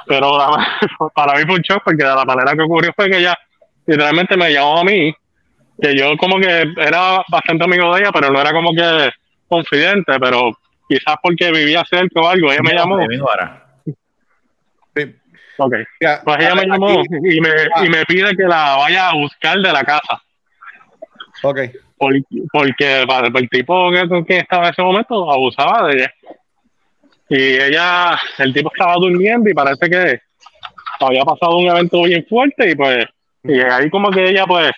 pero para mí fue un shock porque de la manera que ocurrió fue que ella literalmente me llamó a mí, que yo como que era bastante amigo de ella, pero no era como que confidente, pero quizás porque vivía cerca o algo, ella me llamó. Ahora. Ok. Pues ella me aquí- llamó y me, y me pide que la vaya a buscar de la casa. Ok. Por- porque el tipo que, con quien estaba en ese momento abusaba de ella. Y ella, el tipo estaba durmiendo y parece que había pasado un evento bien fuerte y pues, y ahí como que ella pues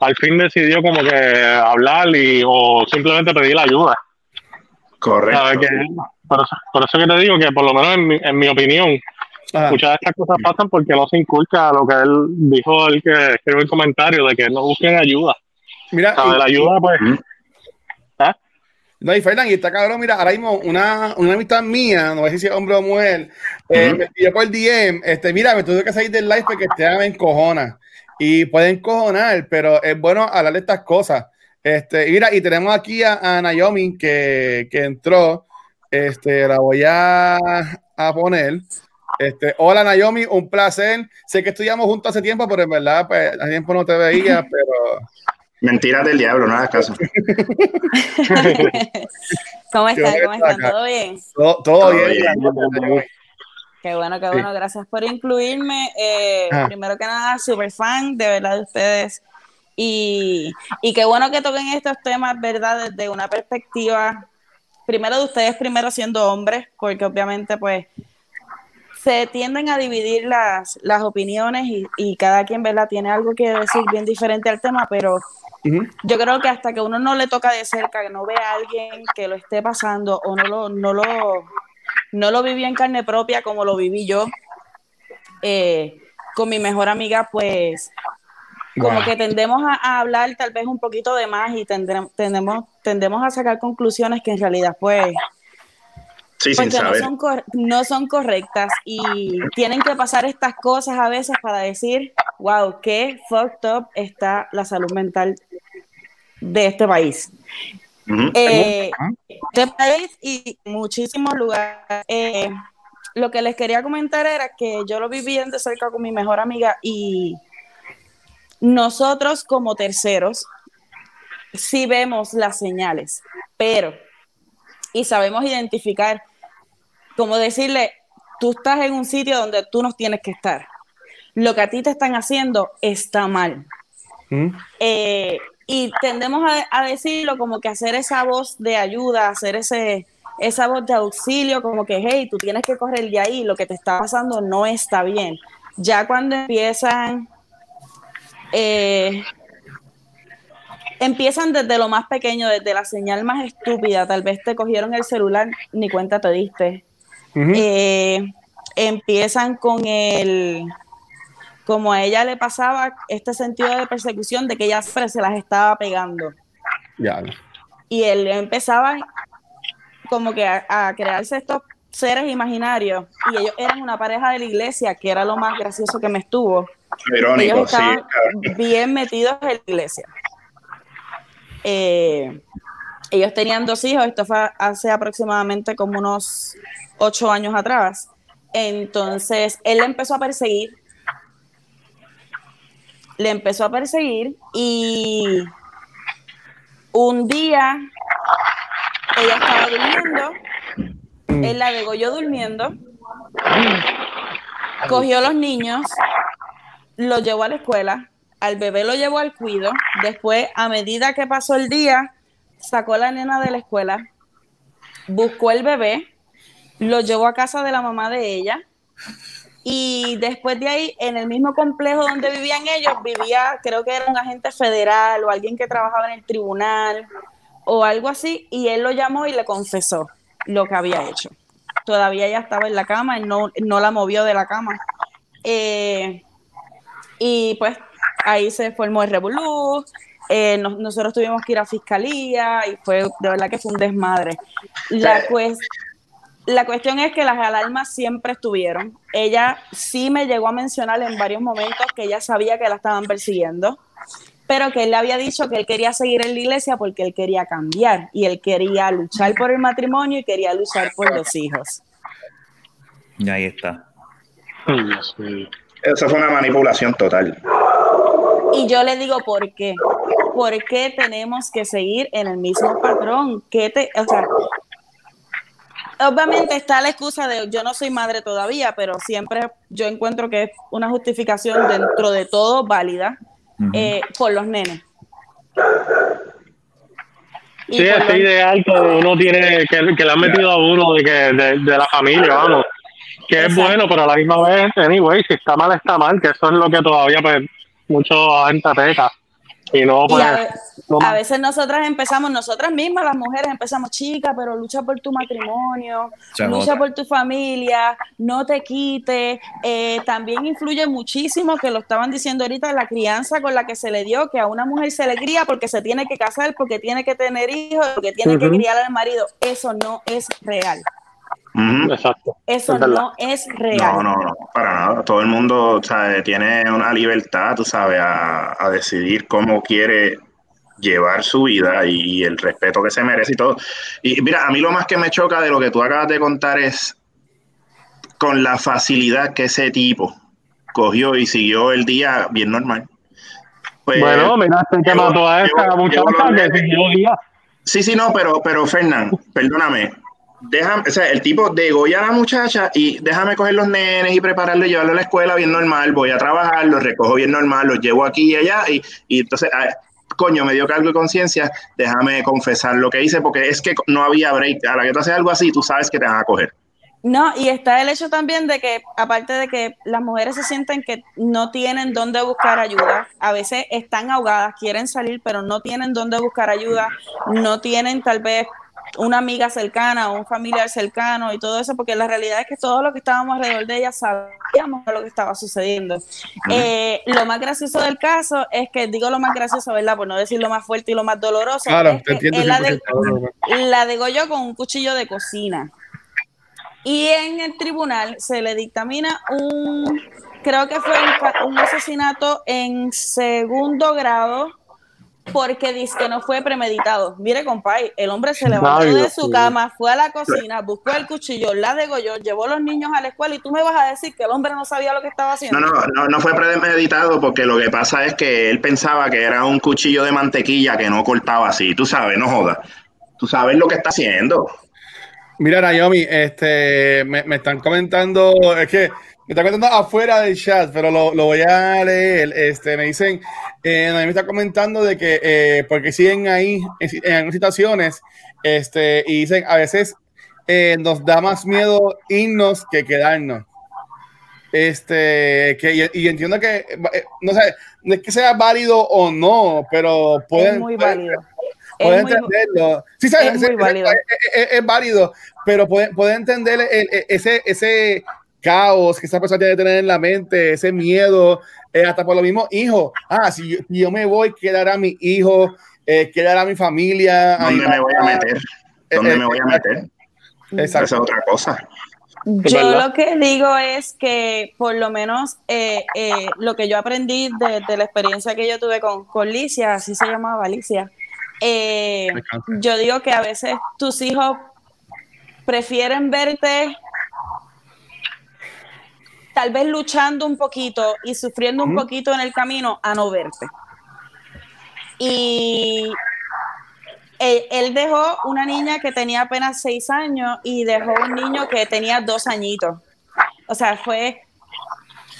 al fin decidió como que hablar y o simplemente pedir ayuda. Correcto. Por, eso, por eso que te digo que por lo menos en mi, en mi opinión, Ajá. muchas de estas cosas pasan porque no se inculca lo que él dijo, el que escribió el comentario, de que no busquen ayuda. Mira, La ayuda pues... Ujú. ¿Ah? No, y Fernán, y está cabrón, mira, ahora mismo una, una amistad mía, no sé si es hombre o mujer, eh, Ujú. me pidió por el DM, este, mira, me tuve que salir del live porque este me encojona. Y puede encojonar, pero es bueno hablar de estas cosas. Este, y mira, y tenemos aquí a, a Naomi que, que entró. Este, la voy a, a poner. Este, hola Naomi, un placer. Sé que estudiamos juntos hace tiempo, pero en verdad, pues, hace tiempo no te veía, pero Mentiras del diablo, no hagas caso. ¿Cómo están? Qué ¿Cómo están? acá. ¿Todo bien? todo, todo Todo bien. bien. Qué bueno, qué bueno. Gracias por incluirme. Eh, Ah. Primero que nada, super fan de verdad de ustedes. Y, y qué bueno que toquen estos temas, ¿verdad? Desde una perspectiva, primero de ustedes, primero siendo hombres, porque obviamente pues se tienden a dividir las, las opiniones y, y cada quien, ¿verdad? Tiene algo que decir bien diferente al tema, pero yo creo que hasta que uno no le toca de cerca, que no ve a alguien que lo esté pasando o no lo, no lo, no lo viví en carne propia como lo viví yo eh, con mi mejor amiga, pues como Wow. que tendemos a, a hablar tal vez un poquito de más y tendrem- tendemos, tendemos a sacar conclusiones que en realidad pues Sí, sin porque no son, cor- no son correctas y tienen que pasar estas cosas a veces para decir, wow, qué fucked up está la salud mental de este país. Eh, este país y muchísimos lugares. Eh, lo que les quería comentar era que yo lo viví de cerca con mi mejor amiga y nosotros como terceros sí vemos las señales, pero y sabemos identificar, como decirle, tú estás en un sitio donde tú no tienes que estar. Lo que a ti te están haciendo está mal. ¿Mm? Eh, y tendemos a, a decirlo como que hacer esa voz de ayuda, hacer ese, esa voz de auxilio, como que, hey, tú tienes que correr de ahí, lo que te está pasando no está bien. Ya cuando empiezan, eh, empiezan desde lo más pequeño, desde la señal más estúpida, tal vez te cogieron el celular, ni cuenta te diste. Eh, empiezan con el como a ella le pasaba este sentido de persecución de que ella se las estaba pegando. Ya. y él empezaba como que a, a crearse estos seres imaginarios. Y ellos eran una pareja de la iglesia que era lo más gracioso que me estuvo Ellos estaban bien metidos en la iglesia. Eh, ellos tenían dos hijos, esto fue hace aproximadamente como unos ocho años atrás. Entonces, él le empezó a perseguir. Le empezó a perseguir y un día ella estaba durmiendo, él la degolló durmiendo, cogió los niños, lo llevó a la escuela, al bebé lo llevó al cuido, después a medida que pasó el día, sacó a la nena de la escuela, buscó el bebé, lo llevó a casa de la mamá de ella y después de ahí, en el mismo complejo donde vivían ellos, vivía, creo que era un agente federal o alguien que trabajaba en el tribunal o algo así, y él lo llamó y le confesó lo que había hecho. Todavía ella estaba en la cama, él no, no la movió de la cama. Eh, y pues ahí se formó el revolú. eh, nos- nosotros tuvimos que ir a fiscalía y fue de verdad que fue un desmadre. La, cues- la cuestión es que las alarmas siempre estuvieron. Ella sí me llegó a mencionar en varios momentos que ella sabía que la estaban persiguiendo, pero que él le había dicho que él quería seguir en la iglesia porque él quería cambiar y él quería luchar por el matrimonio y quería luchar por los hijos. Y ahí está. Ay, Dios mío. Eso fue una manipulación total. Y yo le digo, ¿por qué? ¿Por qué tenemos que seguir en el mismo patrón? ¿Qué te, o sea, obviamente está la excusa de yo no soy madre todavía, pero siempre yo encuentro que es una justificación dentro de todo válida Ujú. eh, por los nenes. Y Sí, los- ideal que uno tiene, que, que le han metido a uno de, que, de, de la familia, vamos. Que es bueno, pero a la misma vez, anyway, si está mal, está mal, que eso es lo que todavía pues, mucha gente peca. Y no, Y pues, a, ve- no- a veces nosotras empezamos, nosotras mismas, las mujeres, empezamos, chica, pero lucha por tu matrimonio, lucha otra. por tu familia, no te quites. Eh, también influye muchísimo, que lo estaban diciendo ahorita, la crianza con la que se le dio, que a una mujer se le cría porque se tiene que casar, porque tiene que tener hijos, porque tiene que criar al marido. Eso no es real. Exacto. Eso Es no es real. No, no, no, para nada. Todo el mundo ¿sabe? tiene una libertad, tú sabes, a, a decidir cómo quiere llevar su vida y, y el respeto que se merece y todo. Y mira, a mí lo más que me choca de lo que tú acabas de contar es con la facilidad que ese tipo cogió y siguió el día bien normal. Pues, bueno, mira, este que mató a esta muchacha que siguió día. Sí, sí, no, pero, pero Fernán, perdóname. Déjame, o sea, el tipo degolla a la muchacha y déjame coger los nenes y prepararlo y llevarlo a la escuela bien normal. Voy a trabajar, los recojo bien normal, los llevo aquí y allá. Y, y entonces, ah, coño, me dio cargo de conciencia. Déjame confesar lo que hice porque es que no había break. A la que tú haces algo así, tú sabes que te van a coger. No, y está el hecho también de que, aparte de que las mujeres se sienten que no tienen dónde buscar ayuda, a veces están ahogadas, quieren salir, pero no tienen dónde buscar ayuda, no tienen tal vez una amiga cercana o un familiar cercano y todo eso, porque la realidad es que todos los que estábamos alrededor de ella sabíamos lo que estaba sucediendo. Eh, lo más gracioso del caso es que, digo lo más gracioso, ¿verdad? Por no decir lo más fuerte y lo más doloroso, Claro, es te entiendo. la, de- 100%. la degolló con un cuchillo de cocina. Y en el tribunal se le dictamina un, creo que fue un, un asesinato en segundo grado porque dice que no fue premeditado. Mire, compadre, el hombre se levantó Ay, de su cama, fue a la cocina, buscó el cuchillo, la degolló, llevó a los niños a la escuela y tú me vas a decir que el hombre no sabía lo que estaba haciendo. No, no, no, no fue premeditado porque lo que pasa es que él pensaba que era un cuchillo de mantequilla que no cortaba así. Tú sabes, no jodas. Tú sabes lo que está haciendo. Mira, Naomi, este, me, me están comentando, es que me están comentando afuera del chat, pero lo, lo voy a leer. Este, me dicen, eh, me está comentando de que, eh, porque siguen ahí en, en algunas situaciones, este, y dicen, a veces eh, nos da más miedo irnos que quedarnos. Este, que, y, y entiendo que, eh, no sé, no es que sea válido o no, pero pueden, es muy pueden- válido. puede Es muy- entenderlo. Sí, sabes, es muy válido. Es, es- es válido, pero puede, puede entender el- el- ese, ese caos que esa persona tiene que tener en la mente, ese miedo, eh, hasta por lo mismo, hijo. Ah, si yo, si yo me voy, quedará mi hijo, eh, quedará mi familia. a mi ¿Dónde me voy a mamá. meter? ¿Dónde Eh, me voy a meter? Esa es otra cosa. Yo lo que digo es que por lo menos eh, eh, lo que yo aprendí de, de la experiencia que yo tuve con, con Licia, así se llamaba Licia, eh, Me encanta. yo digo que a veces tus hijos prefieren verte tal vez luchando un poquito y sufriendo un poquito en el camino a no verte. Y él, él dejó una niña que tenía apenas seis años y dejó un niño que tenía dos añitos. O sea, fue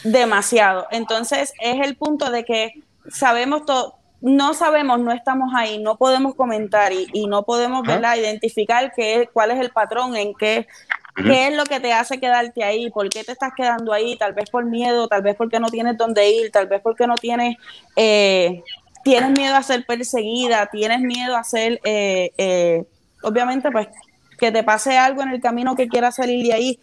demasiado. Entonces, es el punto de que sabemos todo, no sabemos, no estamos ahí, no podemos comentar y, y no podemos identificar qué, cuál es el patrón, en qué, qué es lo que te hace quedarte ahí, por qué te estás quedando ahí, tal vez por miedo, tal vez porque no tienes dónde ir, tal vez porque no tienes, eh, tienes miedo a ser perseguida, tienes miedo a ser, eh, eh, obviamente, pues que te pase algo en el camino que quieras salir de ahí.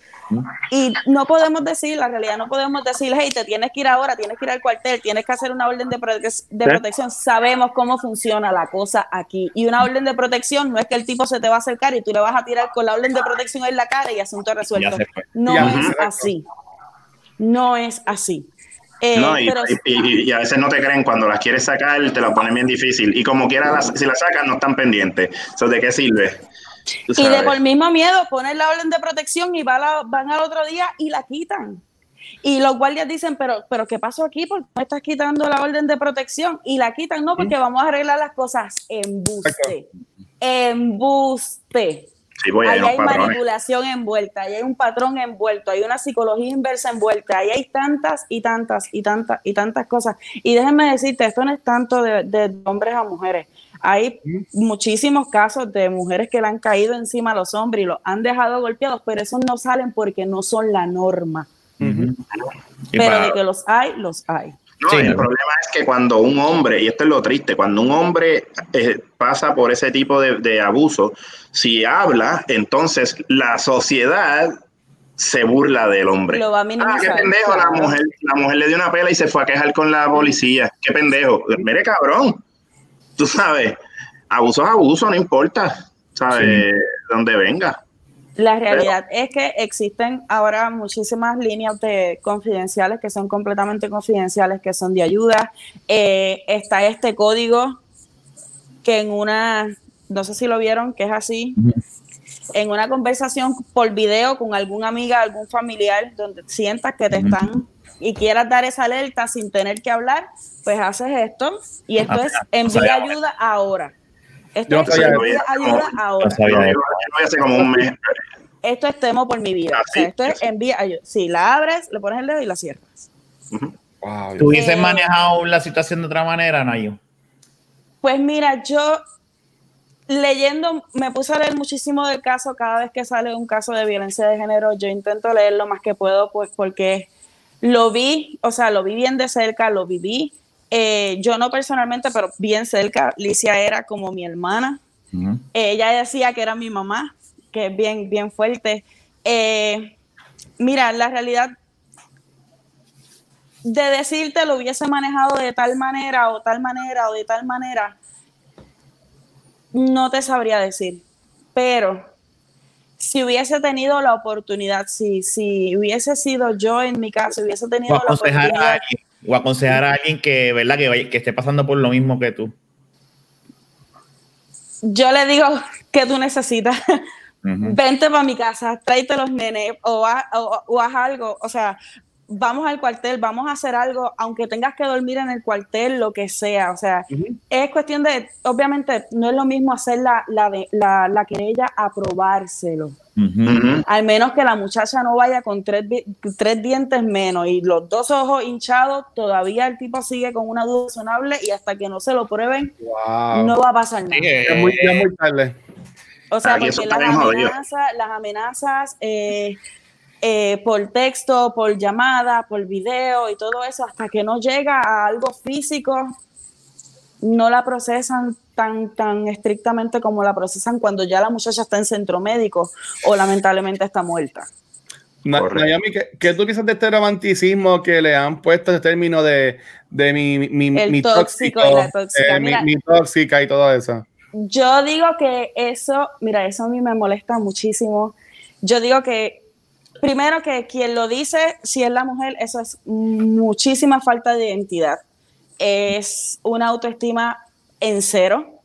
Y no podemos decir, la realidad, no podemos decir, hey, te tienes que ir ahora, tienes que ir al cuartel, tienes que hacer una orden de, prote- de protección. Sabemos cómo funciona la cosa aquí. Y una orden de protección no es que el tipo se te va a acercar y tú le vas a tirar con la orden de protección en la cara y asunto resuelto. No es así. No es así. Eh, No, y, pero y- a veces no te creen cuando las quieres sacar, te la ponen bien difícil. Y como quiera, las- si la sacan, no están pendientes. Eso, ¿De qué sirve? Y de por mismo miedo ponen la orden de protección y va la- van al otro día y la quitan. Y los guardias dicen, pero, pero ¿qué pasó aquí? ¿Por qué me estás quitando la orden de protección? Y la quitan, no, porque vamos a arreglar las cosas. Embuste. Embuste. Sí, voy Ahí hay manipulación envuelta, ahí hay un patrón envuelto, hay una psicología inversa envuelta, ahí hay tantas y tantas y tantas y tantas cosas. Y déjenme decirte, esto no es tanto de, de hombres a mujeres. Hay muchísimos casos de mujeres que le han caído encima a los hombres y los han dejado golpeados, pero esos no salen porque no son la norma. Pero para- de que los hay, los hay. No, Sí. el problema es que cuando un hombre, y esto es lo triste, cuando un hombre eh, pasa por ese tipo de, de abuso, si habla, entonces la sociedad se burla del hombre. Lo va a Ah, qué pendejo, la mujer, la mujer le dio una pela y se fue a quejar con la policía. Qué pendejo. Mire, cabrón. Tú sabes, abuso es abuso, no importa. ¿Sabes? Donde venga. La realidad es que existen ahora muchísimas líneas de confidenciales que son completamente confidenciales, que son de ayuda. Eh, está este código que en una, no sé si lo vieron, que es así, en una conversación por video con alguna amiga, algún familiar, donde sientas que te están y quieras dar esa alerta sin tener que hablar, pues haces esto y esto Ah, es no envía ayuda ahora. Esto Yo es envía ayuda ahora. No sabía Yo eso. yo hace como un mes. Esto es temo por mi vida. Ah, o sea, sí, esto es sí. envía ayuda. Si la abres, le pones el dedo y la cierras. Wow, ¿Tú hubieses Eh, manejado la situación de otra manera, Nayo? Pues mira, yo leyendo, me puse a leer muchísimo del caso. Cada vez que sale un caso de violencia de género, yo intento leer lo más que puedo, pues porque lo vi, o sea, lo vi bien de cerca, lo viví. Eh, yo no personalmente, pero bien cerca. Licia era como mi hermana. Eh, ella decía que era mi mamá, que es bien, bien fuerte. Eh, mira, la realidad de decirte lo hubiese manejado de tal manera o tal manera o de tal manera, no te sabría decir. Pero si hubiese tenido la oportunidad, si, si hubiese sido yo en mi caso, hubiese tenido O la aconsejar, a oportunidad. alguien, o aconsejar a alguien que, ¿verdad? Que, vaya- que esté pasando por lo mismo que tú. Yo le digo que tú necesitas. Vente para mi casa, tráete los nenes o, haz- o, o haz algo. O sea, vamos al cuartel, vamos a hacer algo, aunque tengas que dormir en el cuartel, lo que sea. O sea, es cuestión de, obviamente, no es lo mismo hacer la, la, de- la, la querella a probárselo. Ujú. Ujú. Al menos que la muchacha no vaya con tres, tres dientes menos y los dos ojos hinchados, todavía el tipo sigue con una duda razonable y hasta que no se lo prueben, Wow. no va a pasar nada. Es muy, ya es muy tarde. O sea, Aquí porque las amenazas, las amenazas eh, eh, por texto, por llamada, por video y todo eso, hasta que no llega a algo físico, no la procesan tan, tan estrictamente como la procesan cuando ya la muchacha está en centro médico o lamentablemente está muerta. Correcto. Naomi, ¿qué, qué tú piensas de este romanticismo que le han puesto ese término de, de mi, mi, El mi tóxico y la tóxica. eh, mi, Mira. mi tóxica y todo eso? Yo digo que eso, mira, eso a mí me molesta muchísimo. Yo digo que, primero que quien lo dice, si es la mujer, eso es muchísima falta de identidad. Es una autoestima en cero.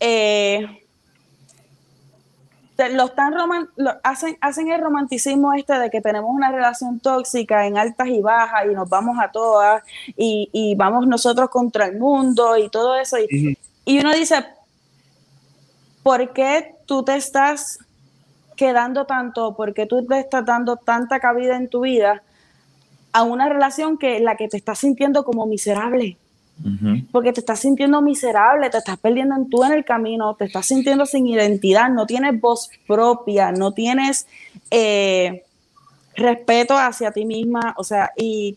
Eh, lo están roman- lo- hacen, hacen el romanticismo este de que tenemos una relación tóxica en altas y bajas y nos vamos a todas y, y vamos nosotros contra el mundo y todo eso. Y, y uno dice, ¿por qué tú te estás quedando tanto? ¿Por qué tú te estás dando tanta cabida en tu vida a una relación que la que te estás sintiendo como miserable? Ujú. Porque te estás sintiendo miserable, te estás perdiendo en tú en el camino, te estás sintiendo sin identidad, no tienes voz propia, no tienes eh, respeto hacia ti misma, o sea, y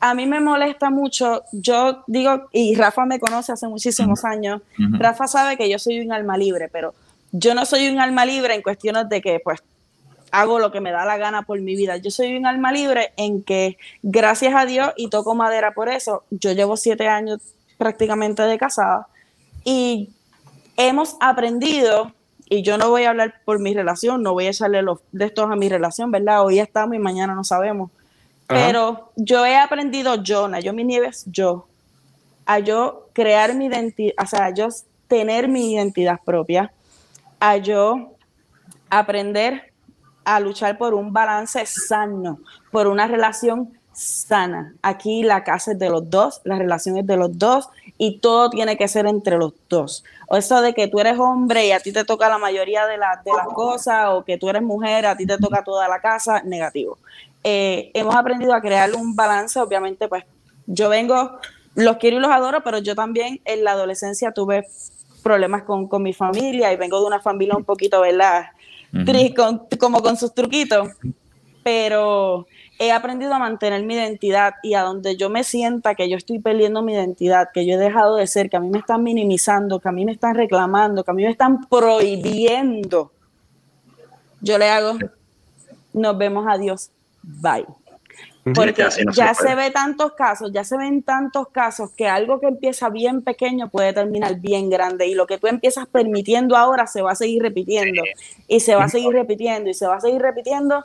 a mí me molesta mucho, yo digo, y Rafa me conoce hace muchísimos años. Rafa sabe que yo soy un alma libre, pero yo no soy un alma libre en cuestiones de que pues hago lo que me da la gana por mi vida. Yo soy un alma libre en que, gracias a Dios, y toco madera por eso, yo llevo siete años prácticamente de casada y hemos aprendido, y yo no voy a hablar por mi relación, no voy a echarle los de estos a mi relación, ¿verdad? Hoy estamos y mañana no sabemos. Ajá. Pero yo he aprendido yo, yo mi Nieves, yo, a yo crear mi identidad, o sea, a yo tener mi identidad propia, a yo aprender a luchar por un balance sano, por una relación sana. Aquí la casa es de los dos, la relación es de los dos y todo tiene que ser entre los dos. O eso de que tú eres hombre y a ti te toca la mayoría de, las de las cosas o que tú eres mujer, a ti te toca toda la casa, negativo. Eh, hemos aprendido a crear un balance, obviamente, pues yo vengo, los quiero y los adoro, pero yo también en la adolescencia tuve problemas con, con mi familia y vengo de una familia un poquito, ¿verdad? Ujú. Tri- con- como con sus truquitos, pero he aprendido a mantener mi identidad y a donde yo me sienta que yo estoy perdiendo mi identidad, que yo he dejado de ser, que a mí me están minimizando, que a mí me están reclamando, que a mí me están prohibiendo, yo le hago, nos vemos, adiós, bye. Porque así no se ya se ve tantos casos, ya se ven tantos casos que algo que empieza bien pequeño puede terminar bien grande y lo que tú empiezas permitiendo ahora se va a seguir repitiendo y se va a seguir repitiendo y se va a seguir repitiendo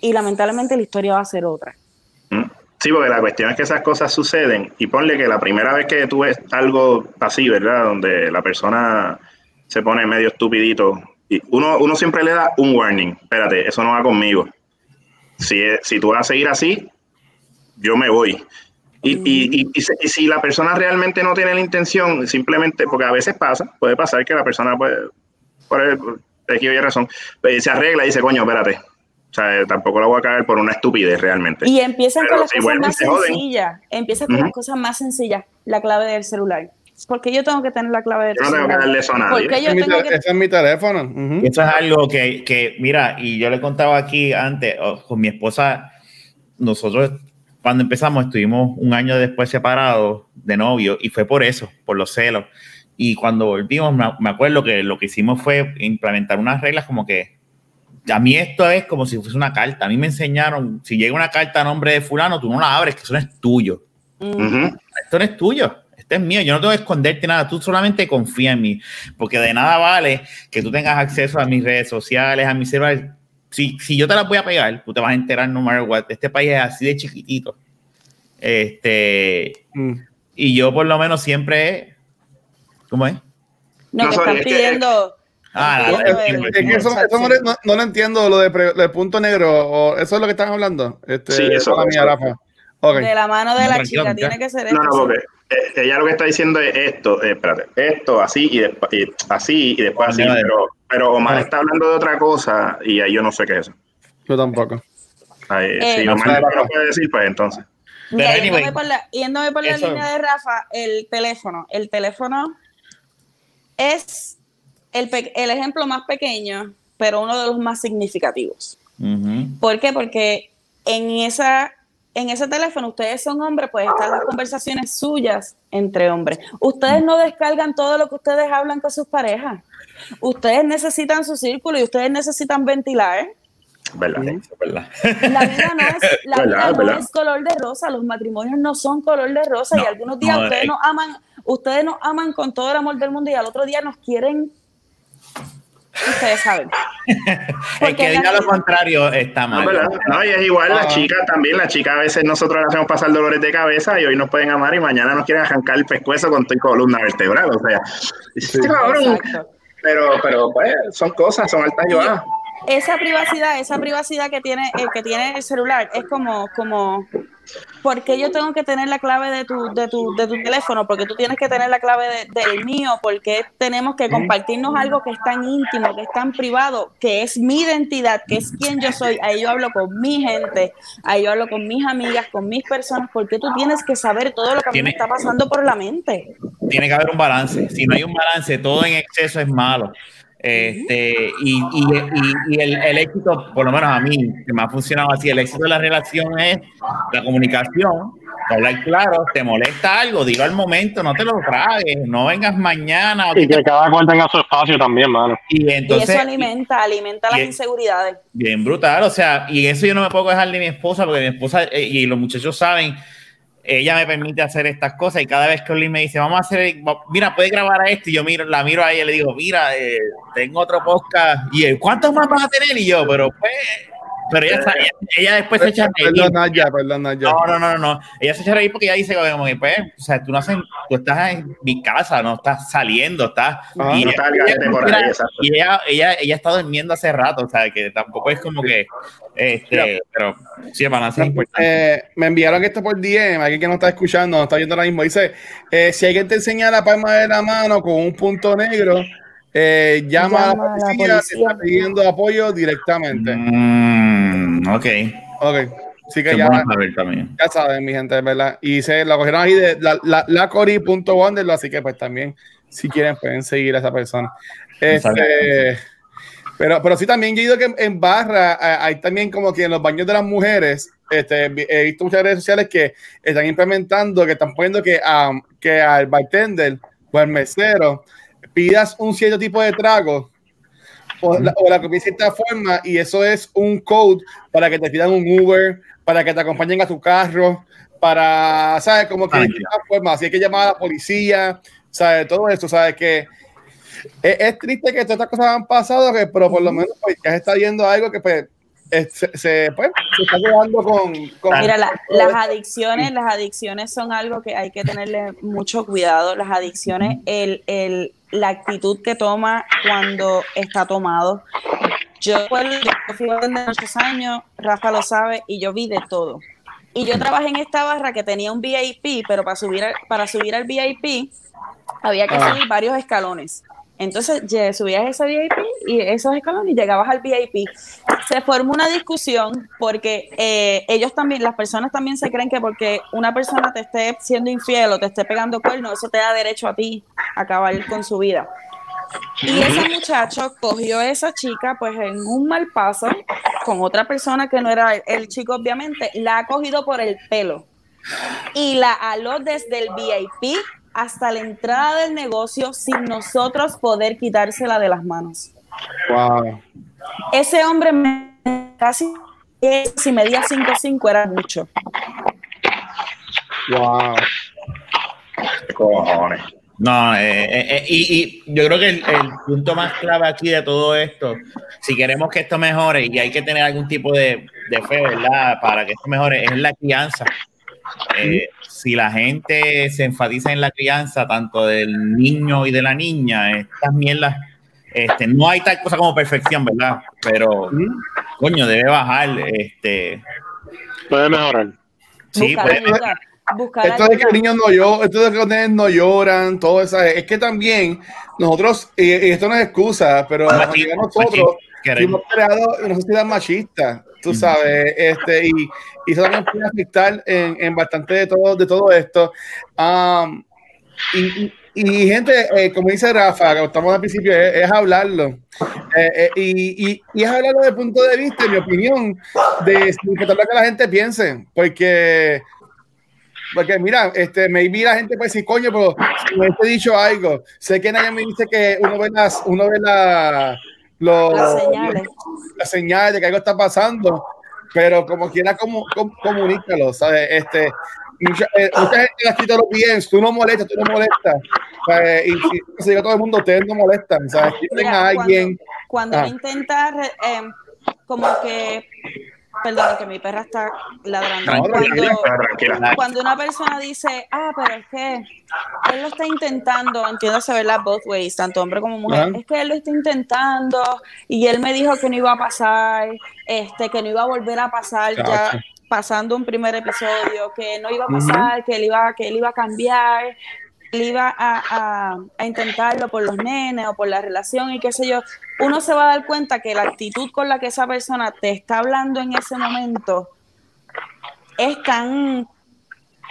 y lamentablemente la historia va a ser otra. Sí, porque la cuestión es que esas cosas suceden y ponle que la primera vez que tú ves algo así, ¿verdad? Donde la persona se pone medio estupidito y uno, uno siempre le da un warning, espérate, eso no va conmigo. Si, si tú vas a seguir así, yo me voy. Y, y- y- y si la persona realmente no tiene la intención, simplemente, porque a veces pasa, puede pasar que la persona puede, por el, por X o Y razón, pues, se arregla y dice, coño, espérate. O sea, tampoco la voy a caer por una estupidez realmente. Y empiezan Pero con las si cosas más sencillas, empiezan con las cosas más sencillas, la clave del celular. Porque yo tengo que tener la clave del Yo no tengo que celular? darle eso a nadie. ¿Por qué Ese yo es mi tengo te- que ese es mi teléfono. ujú. Y Eso es algo que, que, mira, y yo le contaba aquí antes, oh, con mi esposa, nosotros cuando empezamos estuvimos un año después separados de novio y fue por eso, por los celos. Y cuando volvimos, me, me acuerdo que lo que hicimos fue implementar unas reglas como que a mí esto es como si fuese una carta. A mí me enseñaron, si llega una carta a nombre de fulano, tú no la abres, que eso no es tuyo. Mm, Ujú. Esto no es tuyo. Es mío, yo no tengo que esconderte nada, tú solamente confía en mí, porque de nada vale que tú tengas acceso a mis redes sociales, a mis celulares. Si, si yo te las voy a pegar, tú te vas a enterar no matter what. Este país es así de chiquitito. Este, Mm. y yo por lo menos siempre, ¿cómo es? No, No, sorry, están pidiendo. Ah, pidiendo es que eso, eso no, no- no lo entiendo, lo de, pre- de punto negro. O, ¿Eso es lo que están hablando? Este, Sí, eso, mala mía, eso. Rafa. Ok. De la mano de No, la chica, tiene que ser No, no, porque eh, ella lo que está diciendo es esto, eh, espérate, esto, así y, después y así y después así, pero, pero Omar Ah. está hablando de otra cosa y ahí yo no sé qué es eso. Yo tampoco. Ahí, Eh, si no Omar no lo puede decir, pues entonces. Mira, Pero yéndome anyway, por la, yéndome por la eso- línea de Rafa, el teléfono. El teléfono es el, el ejemplo más pequeño, pero uno de los más significativos. Ujú. ¿Por qué? Porque en, esa, en ese teléfono ustedes son hombres, pues están las conversaciones suyas entre hombres. Ustedes no descargan todo lo que ustedes hablan con sus parejas. Ustedes necesitan su círculo y ustedes necesitan ventilar. ¿Verdad? Es verdad. La vida no es, la Verdad, vida no verdad. es color de rosa, los matrimonios no son color de rosa y No, algunos días no, ustedes eh. nos aman, ustedes nos aman con todo el amor del mundo y al otro día nos quieren. Ustedes saben. El Porque que diga la- lo contrario está mal. No, y es igual, Ah. las chicas también, las chicas a veces nosotros le hacemos pasar dolores de cabeza y hoy nos pueden amar y mañana nos quieren arrancar el pescuezo con tu columna vertebral, o sea, cabrón. Exacto. pero, pero pues son cosas, son altas y bajas. esa privacidad, esa privacidad que tiene, eh, que tiene el celular es como, como, ¿por qué yo tengo que tener la clave de tu, de tu, de tu teléfono? Porque tú tienes que tener la clave de- del mío, porque tenemos que compartirnos algo que es tan íntimo, que es tan privado, que es mi identidad, que es quien yo soy. Ahí yo hablo con mi gente, ahí yo hablo con mis amigas, con mis personas, porque tú tienes que saber todo lo que a mí me está pasando por la mente. Tiene que haber un balance. Si no hay un balance, todo en exceso es malo. Este, y, y, y- y el, el éxito, por lo menos a mí, que me ha funcionado así, el éxito de la relación es la comunicación, hablar claro, te molesta algo, dilo al momento, no te lo tragues, no vengas mañana. Y que cada cual tenga su espacio también, mano. Y y entonces, eso alimenta, alimenta las y- inseguridades. bien brutal, o sea, y eso yo no me puedo dejar de mi esposa, porque mi esposa eh, y los muchachos saben, ella me permite hacer estas cosas y cada vez que Oli me dice, vamos a hacer, mira, puedes grabar a esto, y yo miro, la miro a y le digo, mira, eh, tengo otro podcast, y él, ¿cuántos más vas a tener? Y yo, pero pues, pero ella, ella, ella después se echa a reír. Perdón, Naya, perdón, Naya. No, no, no, no, no. Ella se echa a reír porque ella dice como que, pues, o sea, tú no haces, tú estás en mi casa, no estás saliendo, estás. Ajá. y No está el garete por ahí, y ella, ella, ella está durmiendo hace rato, o sea, que tampoco es como que, este, pero sí, es importante. Eh, me enviaron esto por DM, alguien que no está escuchando, no está viendo ahora mismo. Dice: eh, Si alguien te enseña la palma de la mano con un punto negro, eh, llama, a Llama la a la policía, te policía. está pidiendo apoyo directamente. Mm, ok. Ok, sí que Qué ya, bueno saber también. ya saben, mi gente, ¿verdad? Y se lo cogieron ahí de la, la, lacori.wanderlo, así que pues también, si quieren, pueden seguir a esa persona. Este, pero, pero sí, también yo he ido que en, en barra hay también como que en los baños de las mujeres, este, he visto muchas redes sociales que están implementando, que están poniendo que, um, que al bartender o al mesero pidas un cierto tipo de trago o la, o la de cierta forma y eso es un code para que te pidan un Uber, para que te acompañen a tu carro, para, ¿sabes? Como que Ah, de cierta forma, así hay que llamar a la policía, ¿sabes? Todo eso, ¿sabes? Que es, es triste que todas estas cosas han pasado, que, pero por lo menos pues, ya se está viendo algo que pues, es- se, se, pues, se está quedando con... con Mira, la- las adicciones, las adicciones son algo que hay que tenerle mucho cuidado. Las adicciones, el, el, la actitud que toma cuando está tomado. Yo fui de muchos años, Rafa lo sabe, y yo vi de todo. Y yo trabajé en esta barra que tenía un VIP, pero para subir al, para subir al VIP había que Ah. subir varios escalones. Entonces subías ese VIP y esos escalones y llegabas al VIP. Se formó una discusión porque eh, ellos también, las personas también se creen que porque una persona te esté siendo infiel o te esté pegando cuernos, eso te da derecho a ti a acabar con su vida. Y ese muchacho cogió a esa chica pues en un mal paso con otra persona que no era el, el chico obviamente, la ha cogido por el pelo y la aló desde el VIP hasta la entrada del negocio sin nosotros poder quitársela de las manos. Wow. Ese hombre me- casi si medía 5'5 era mucho. Wow. ¿Qué cojones? No, eh, eh, eh, y, y yo creo que el, el punto más clave aquí de todo esto, si queremos que esto mejore y hay que tener algún tipo de, de fe, ¿verdad? Para que esto mejore, es la crianza. Eh, si la gente se enfatiza en la crianza, tanto del niño y de la niña, estas mierdas, este, no hay tal cosa como perfección, ¿verdad? Pero, coño, debe bajar, este, Puede mejorar. sí, buscar puede buscar Esto de que los niños no lloran, esto de que los no lloran, todo eso. Es que también nosotros, y, y esto no es excusa, pero nosotros creados en una sociedad machista, tú sabes, este, y, y eso también puede afectar en, en bastante de todo, de todo esto. Am, y, y- y, gente, eh, como dice Rafa, que estamos al principio, es, es hablarlo. Eh, eh, y, y, y es hablarlo desde el punto de vista, en mi opinión, de sin lo que la gente piense, porque porque mira, este, maybe la gente puede decir, coño, pero si me hubiese dicho algo, sé que nadie me dice que uno ve las, uno ve la, los- Las señales. las señales de que algo está pasando, pero como quiera como, com- comunícalo, ¿sabes? Este, mucha, eh, mucha gente ha escrito los bien, tú no molestas, tú no molestas, ¿sabes? y si se diga todo el mundo, ustedes no molestan, ¿sabes? Mira, a alguien, Cuando Ah. uno intenta, em, como que, perdón, que mi perra está ladrando. Tranquila, Cuando, Tranquila. cuando una persona dice, ah, pero es que él lo está intentando, entiéndase, ¿verdad? Both ways, tanto hombre como mujer, Ajá. es que él lo está intentando y él me dijo que no iba a pasar, este, que no iba a volver a pasar ya Chacho. pasando un primer episodio, que no iba a pasar, que él iba, que él iba a cambiar, él iba a, a- a intentarlo por los nenes o por la relación y qué sé yo, uno se va a dar cuenta que la actitud con la que esa persona te está hablando en ese momento es tan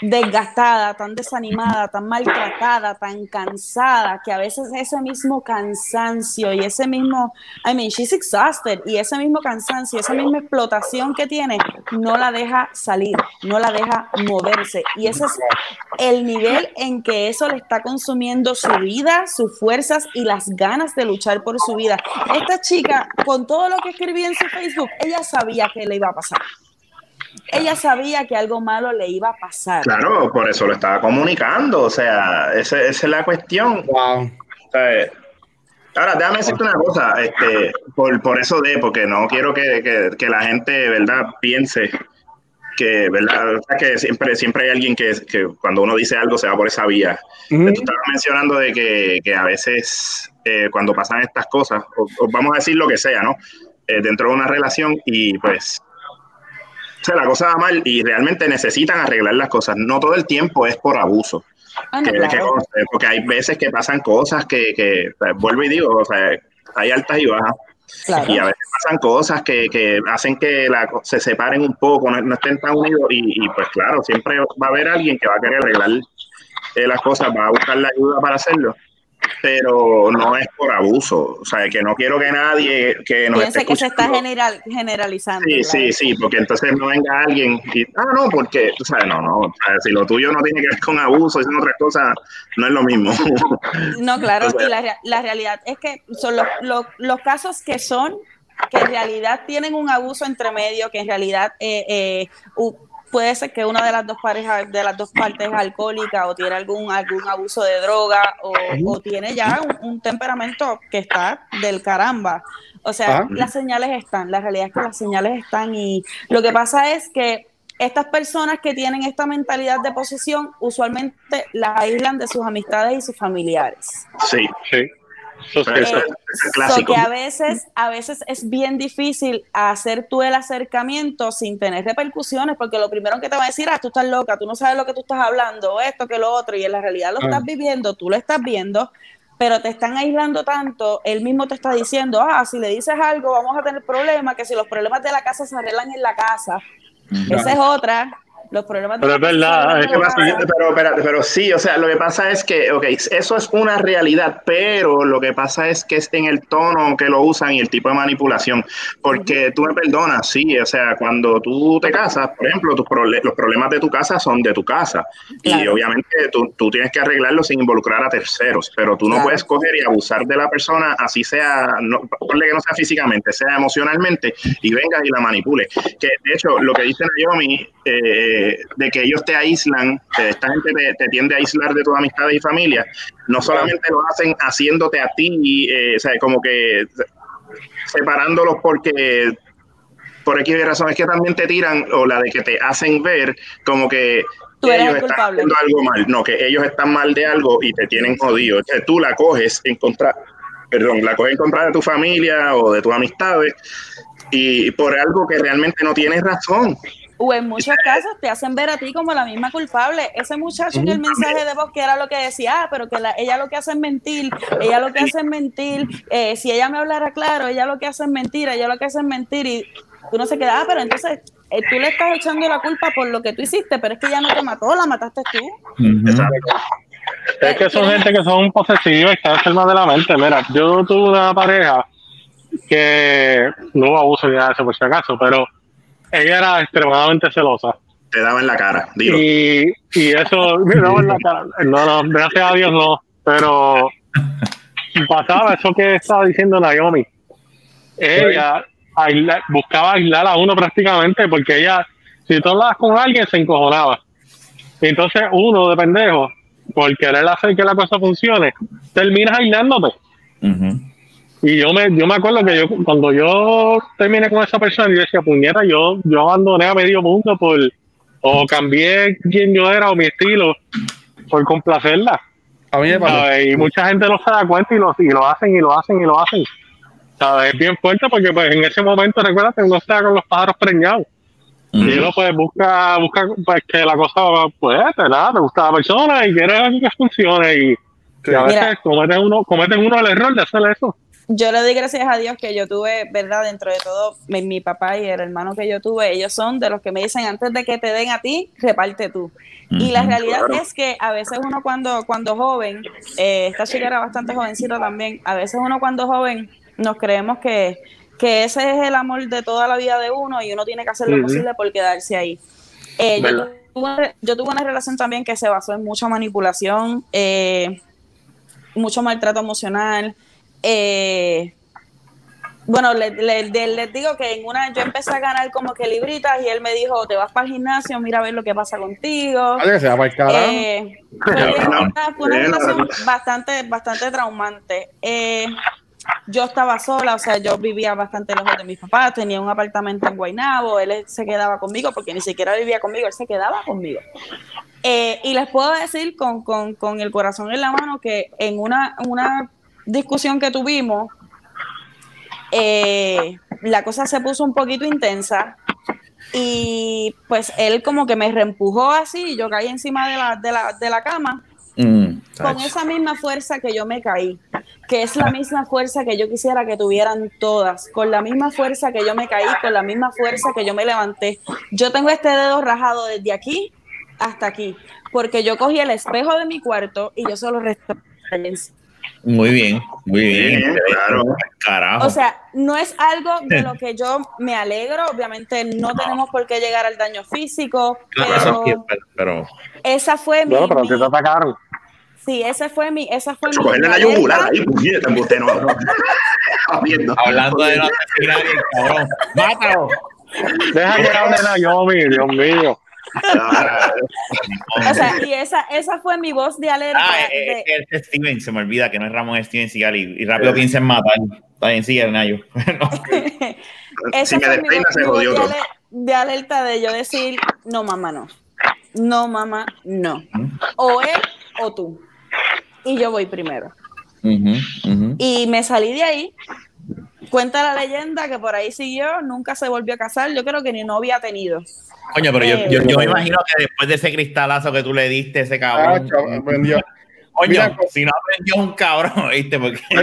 desgastada, tan desanimada, tan maltratada, tan cansada, que a veces ese mismo cansancio y ese mismo, I mean, she's exhausted, y ese mismo cansancio, esa misma explotación que tiene, no la deja salir, no la deja moverse. Y ese es el nivel en que eso le está consumiendo su vida, sus fuerzas y las ganas de luchar por su vida. Esta chica, con todo lo que escribía en su Facebook, ella sabía que le iba a pasar. Ella sabía que algo malo le iba a pasar. Claro, por eso lo estaba comunicando, o sea, ese- esa es la cuestión. wow. O sea, Ahora, déjame decirte una cosa, este, por, por eso de, porque no quiero que, que- que la gente, ¿verdad?, piense que, ¿verdad?, O sea, que siempre, siempre hay alguien que, que cuando uno dice algo se va por esa vía. Ujú. Tú estabas mencionando de que, que a veces eh, cuando pasan estas cosas, o, o vamos a decir lo que sea, ¿no? Eh, dentro de una relación y pues, o sea, la cosa va mal y realmente necesitan arreglar las cosas. No todo el tiempo es por abuso. Ah, no, que- claro. porque hay veces que pasan cosas que, que vuelvo y digo, o sea, hay altas y bajas. Claro. Y a veces pasan cosas que, que hacen que la se separen un poco, no, no estén tan unidos. Y, y, pues claro, siempre va a haber alguien que va a querer arreglar eh, las cosas, va a buscar la ayuda para hacerlo. Pero no es por abuso. O sea, que no quiero que nadie que nos Piense esté que se está general, generalizando. Sí, sí, sí, porque entonces no venga alguien y, ah, no, porque, tú sabes, no, no, o sea, si lo tuyo no tiene que ver con abuso, es otras cosas, no es lo mismo. No, claro, O sea- y la, la realidad es que son los, los, los casos que son, que en realidad tienen un abuso entre medio, que en realidad eh, eh, puede ser que una de las dos parejas, de las dos partes es alcohólica o tiene algún, algún abuso de droga o, o tiene ya un, un temperamento que está del caramba. O sea, Ajá. las señales están, la realidad es que las señales están y lo que pasa es que estas personas que tienen esta mentalidad de posesión usualmente las aíslan de sus amistades y sus familiares. sí, Sí. Eso Eh, es clásico. que a veces, a veces es bien difícil hacer tú el acercamiento sin tener repercusiones, porque lo primero que te va a decir, ah, tú estás loca, tú no sabes lo que tú estás hablando, esto que lo otro, y en la realidad lo Ah. estás viviendo, tú lo estás viendo, pero te están aislando tanto, él mismo te está diciendo, ah, si le dices algo vamos a tener problemas, que si los problemas de la casa se arreglan en la casa, esa es otra, los problemas de Pero es verdad, es en ¿Qué la pasa? Pero, espérate, pero sí, o sea, lo que pasa es que, ok, eso es una realidad, pero lo que pasa es que es en el tono que lo usan y el tipo de manipulación. Porque tú me perdonas, sí, o sea, cuando tú te casas, por ejemplo, tus los problemas de tu casa son de tu casa. Y Claro. obviamente tú, tú tienes que arreglarlo sin involucrar a terceros, pero tú no Claro. puedes coger y abusar de la persona, así sea, no, ponle que no sea físicamente, sea emocionalmente, y vengas y la manipule. Que de hecho, lo que dice Naomi, eh, de, de que ellos te aíslan, que esta gente te, te tiende a aislar de tus amistades y familia, no solamente lo hacen haciéndote a ti, eh, o sea, como que separándolos porque por X razón es que también te tiran o la de que te hacen ver como que Tú eres ellos el están culpable. haciendo algo mal, no, que ellos están mal de algo y te tienen jodido. O sea, tú la coges en contra, perdón, la coges en contra de tu familia o de tus amistades y por algo que realmente no tienes razón. O en muchos casos te hacen ver a ti como la misma culpable. Ese muchacho en el mensaje de voz que era lo que decía, ah, pero que la- ella lo que hace es mentir, ella lo que hace es mentir, eh, si ella me hablara claro, ella lo que hace es mentir, ella lo que hace es mentir y uno se queda, ah, pero entonces eh, tú le estás echando la culpa por lo que tú hiciste, pero es que ella no te mató, la mataste tú. Es que son gente que son posesivas y están enfermas de la mente. Mira, yo tuve una pareja que no hubo abuso ni nada de eso por si acaso, pero ella era extremadamente celosa. Te daba en la cara, dilo. Y, y eso, mira, no, en la cara. no, no, gracias a Dios no, pero pasaba eso que estaba diciendo Naomi. Ella aisla- buscaba aislar a uno prácticamente porque ella, si tú hablabas con alguien, se encojonaba. Y entonces uno de pendejo, por querer hacer que la cosa funcione, terminas aislándote. Y yo me, yo me acuerdo que yo cuando yo terminé con esa persona, yo decía, puñeta, yo, yo abandoné a medio mundo por, o cambié quién yo era o mi estilo por complacerla. A mí me. ¿sabes? Y mucha gente no se da cuenta y lo, y lo hacen y lo hacen y lo hacen. ¿Sabes? Es bien fuerte porque pues en ese momento, recuerda que uno está con los pájaros preñados. Y uno pues busca, busca pues, que la cosa, pues, te, nada, te gusta la persona y quiere que funcione. Y, y a veces cometen uno, cometen uno el error de hacer eso. Yo le doy gracias a Dios que yo tuve, ¿verdad? Dentro de todo, mi, mi papá y el hermano que yo tuve, ellos son de los que me dicen, antes de que te den a ti, reparte tú. Y la realidad claro. es que a veces uno cuando, cuando joven, eh, esta chica era bastante jovencita también, a veces uno cuando joven nos creemos que, que ese es el amor de toda la vida de uno y uno tiene que hacer lo posible por quedarse ahí. Eh, yo, tuve, yo tuve una relación también que se basó en mucha manipulación, eh, mucho maltrato emocional. Eh, bueno, le- le- le- les digo que en una yo empecé a ganar como que libritas y él me dijo, te vas para el gimnasio, mira a ver lo que pasa contigo. Oye, que se va para el carajo. Eh, fue, una, fue una relación bastante, bastante traumante. Eh, yo estaba sola, o sea, yo vivía bastante lejos de mis papás, tenía un apartamento en Guaynabo, él se quedaba conmigo porque ni siquiera vivía conmigo, él se quedaba conmigo. Eh, y les puedo decir con, con- con el corazón en la mano que en una, una discusión que tuvimos, eh, la cosa se puso un poquito intensa y pues él como que me reempujó así y yo caí encima de la, de la, de la cama Mm, con esa misma fuerza que yo me caí, que es la misma fuerza que yo quisiera que tuvieran todas, con la misma fuerza que yo me caí, con la misma fuerza que yo me levanté. Yo tengo este dedo rajado desde aquí hasta aquí, porque yo cogí el espejo de mi cuarto y yo solo resté. Muy bien, muy bien. Bien, claro. Carajo. O sea, no es algo de lo que yo me alegro, obviamente no tenemos por qué llegar al daño físico, Claro, pero pero, pero- esa fue mi, Bueno, pero mi- te atacaron. sí, esa fue mi, esa fue mi la yugular ahí, puñeta, embuste, no, no. Hablando de no asesinar, cabrón. ¡Mátalo! Deja que hable Naomi, Dios mío. O sea, y esa, esa fue mi voz de alerta. Ah, de- eh, es Steven, se me olvida que no es Ramón es Steven Seagal y, y rápido piensa en matar. Está bien, sigue, Nayo. No. esa si me fue mi voz- se jodió de, todo. ale- de alerta de yo decir, no, mamá, no. No, mamá, no. O él o tú. Y yo voy primero. Ujú, ujú. Y me salí de ahí. Cuenta la leyenda que por ahí siguió, nunca se volvió a casar. Yo creo que ni novia ha tenido. Coño, pero yo, Eh. yo, yo me imagino que después de ese cristalazo que tú le diste, ese Ah, cabrón. chaval, aprendió. Coño, Mira, si no aprendió un cabrón, ¿viste? Porque de-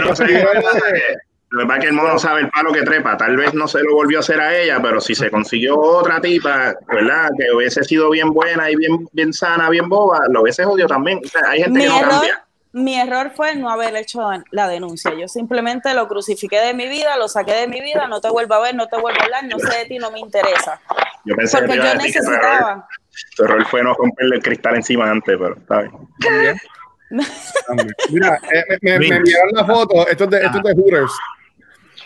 Lo que pasa es que el mono sabe el palo que trepa. Tal vez no se lo volvió a hacer a ella, pero si se consiguió otra tipa, ¿verdad? Que hubiese sido bien buena y bien, bien sana, bien boba, lo hubiese jodido también. O sea, hay gente Mi que no error, cambia. Mi error fue no haber hecho la denuncia. Yo simplemente lo crucifiqué de mi vida, lo saqué de mi vida, no te vuelvo a ver, no te vuelvo a hablar, no sé de ti, no me interesa. Yo pensé que Porque yo que tu error, necesitaba. tu error fue no romperle el cristal encima antes, pero está bien. Mira, eh, me, me- enviaron la foto, esto es de, esto es de Hooters.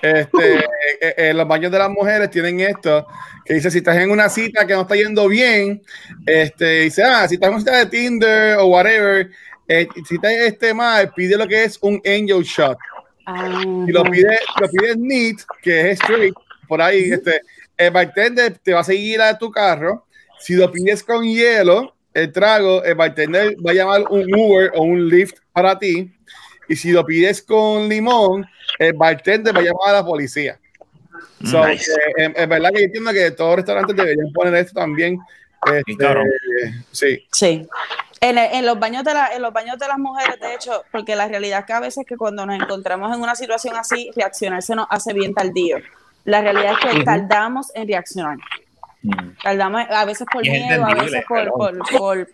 Este, eh, eh, los baños de las mujeres tienen esto, que dice, si estás en una cita que no está yendo bien, este, dice, ah, si estás en una cita de Tinder o whatever, eh, si te este mal, pide lo que es un angel shot. Y lo pide, lo pide neat, que es straight, por ahí, este, el bartender te va a seguir a tu carro. Si lo pides con hielo, el trago, el bartender va a llamar un Uber o un Lyft para ti. Y si lo pides con limón, el bartender va a llamar a la policía. So, Nice. eh, es verdad que yo entiendo que todos los restaurantes deberían poner esto también. Este, cabrón. sí. Sí. En, el- en los baños de la, en los baños de las mujeres, de hecho, porque la realidad es que a veces que cuando nos encontramos en una situación así, reaccionar se nos hace bien tardío. La realidad es que tardamos en reaccionar. Mm. Tardamos a veces por miedo, a veces por, por, por-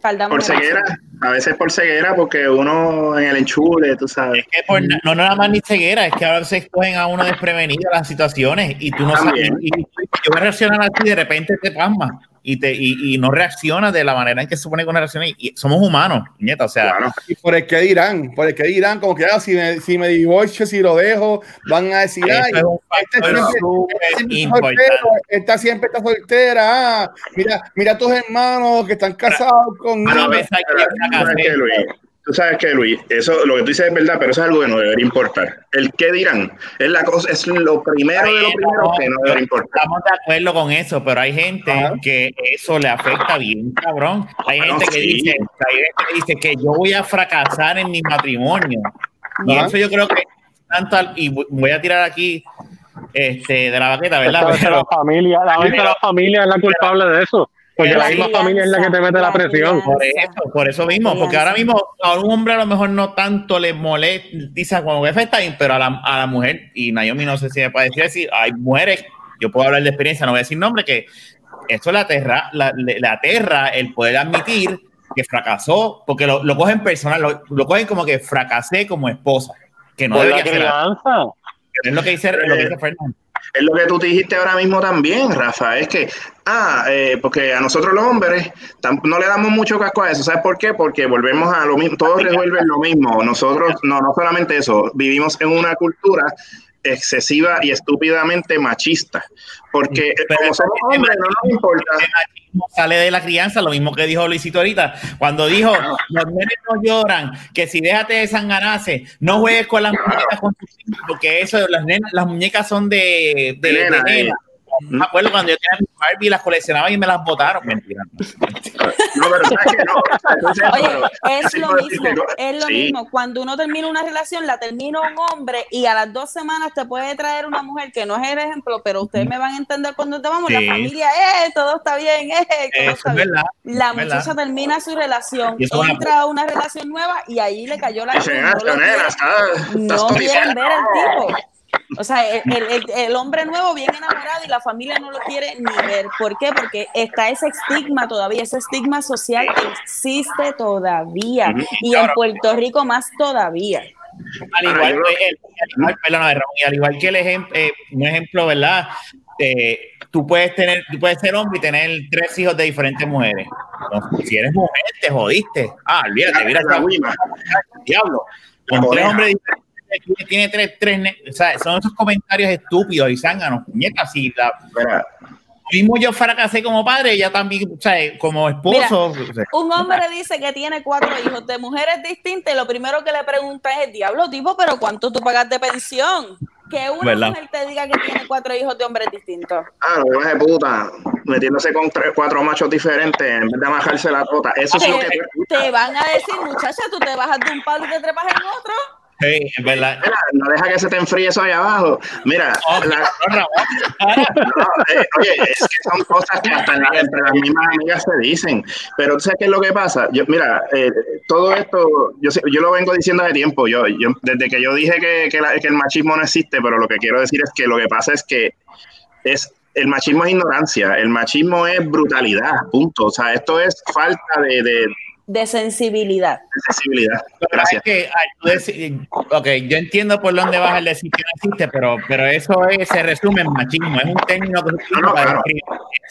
tardamos Por ceguera, a veces por ceguera, porque uno en el enchule, tú sabes. Es que por- no, no nada más ni ceguera, es que a veces cogen a uno desprevenido las situaciones y tú no sabes. Y, y- yo voy a reaccionar así, de repente te pasmas y, te, y, y no reaccionas de la manera en que se supone que uno reacciona. Y, y somos humanos, nieta, o sea. Claro. Y por el que dirán, por el que dirán, como que ah, si, me, si me divorcio, si lo dejo, van a decir, ay, es este siempre- este soltero, esta siempre está soltera, ah, mira, mira a tus hermanos que están casados con Pero a veces hay que Pero, ¿tú sabes que, Luis, eso, lo que tú dices es verdad, pero eso es algo que no debería importar. El qué dirán es la cosa, es lo primero de lo primero que no debería importar. Estamos de acuerdo con eso, pero hay gente Ajá. que eso le afecta bien, cabrón. Hay Bueno, gente que sí. dice, hay gente que dice que yo voy a fracasar en mi matrimonio. Y Ajá. eso yo creo que tanto al- y voy a tirar aquí este de la baqueta, ¿verdad? Pero- la familia, la que la familia es la culpable de eso. Porque la la misma familia es la que te mete la la presión. Por eso, por eso mismo, porque ahora mismo a un hombre a lo mejor no tanto le molesta, que está bien, pero a la, a la mujer, y Naomi no sé si me puede decir, si hay mujeres, yo puedo hablar de experiencia, no voy a decir nombre, que esto le aterra, la- le, le aterra el poder admitir que fracasó, porque lo, lo cogen personal, lo, lo cogen como que fracasé como esposa, que no la debería ser es lo que dice, lo que dice Fernando. Es lo que tú dijiste ahora mismo también, Rafa, es que, ah, eh, porque a nosotros los hombres no le damos mucho casco a eso, ¿sabes por qué? Porque volvemos a lo mismo, todos resuelven lo mismo, nosotros, no, no solamente eso, vivimos en una cultura excesiva y estúpidamente machista, porque Pero como somos hombres no nos importa. Sale de la crianza, lo mismo que dijo Luisito ahorita, cuando dijo, los nenes no lloran, que si déjate de sanganarse, no juegues con las muñecas con tus hijos, porque eso, las, nenas, las muñecas son de, de, De de nena. Me acuerdo cuando yo tenía mi Barbie, las coleccionaba y me las botaron. Mentira. No, pero. No, Oye, es lo mismo, es lo sí. mismo. Cuando uno termina una relación, la termina un hombre y a las dos semanas te puede traer una mujer que no es el ejemplo, pero ustedes me van a entender cuando te vamos. Sí. La familia, eh, todo está bien, eh, todo Eso está es bien. verdad. La es verdad. muchacha termina su relación, entra a una relación nueva y ahí le cayó la ah, no no quieren ver al tipo. O sea, el, el- el- hombre nuevo bien enamorado y la familia no lo quiere ni ver. ¿Por qué? Porque está ese estigma todavía, ese estigma social existe todavía. Y en Puerto Rico más todavía. Al igual, que el, al igual- perdóname, Ramón, y al igual que el ejemplo, un ejemplo, ¿verdad? Eh, tú puedes tener, tú puedes ser hombre y tener tres hijos de diferentes mujeres. Entonces, si eres mujer, te jodiste. Ah, olvídate, mira esa Wima. diablo. Con tres hombres diferentes, tiene- tiene tres, tres, ne- o sea, son esos comentarios estúpidos y zánganos. Nieta, si la Mira, mismo yo fracasé como padre, ella también, o sea, como esposo. o sea, Un hombre dice que tiene cuatro hijos de mujeres distintas y lo primero que le pregunta es el diablo tipo, pero ¿cuánto tú pagas de pensión? Que una ¿Verdad? mujer te diga que tiene cuatro hijos de hombres distintos. ah, demás de puta, metiéndose con tres, cuatro machos diferentes en vez de amajarse la tota. Eso es lo que Te, te van a decir, muchacha, tú te bajas de un palo y te trepas en otro. Sí, es verdad. Mira, no deja que se te enfríe eso ahí abajo. Mira, Oh, la- no, eh, oye, es que son cosas que hasta en la- entre las mismas amigas se dicen. Pero tú sabes qué es lo que pasa. Yo, mira, eh, todo esto, yo, lo vengo diciendo de tiempo. Yo, yo desde que yo dije que, que la- que el machismo no existe, pero lo que quiero decir es que lo que pasa es que es el machismo es ignorancia, el machismo es brutalidad, punto. O sea, esto es falta de, de- de sensibilidad. Sensibilidad. Que pasa Gracias. que, ok, yo entiendo por dónde vas el decir que no existe, pero, pero eso es- se resume en machismo. Es un término que No, no, para claro.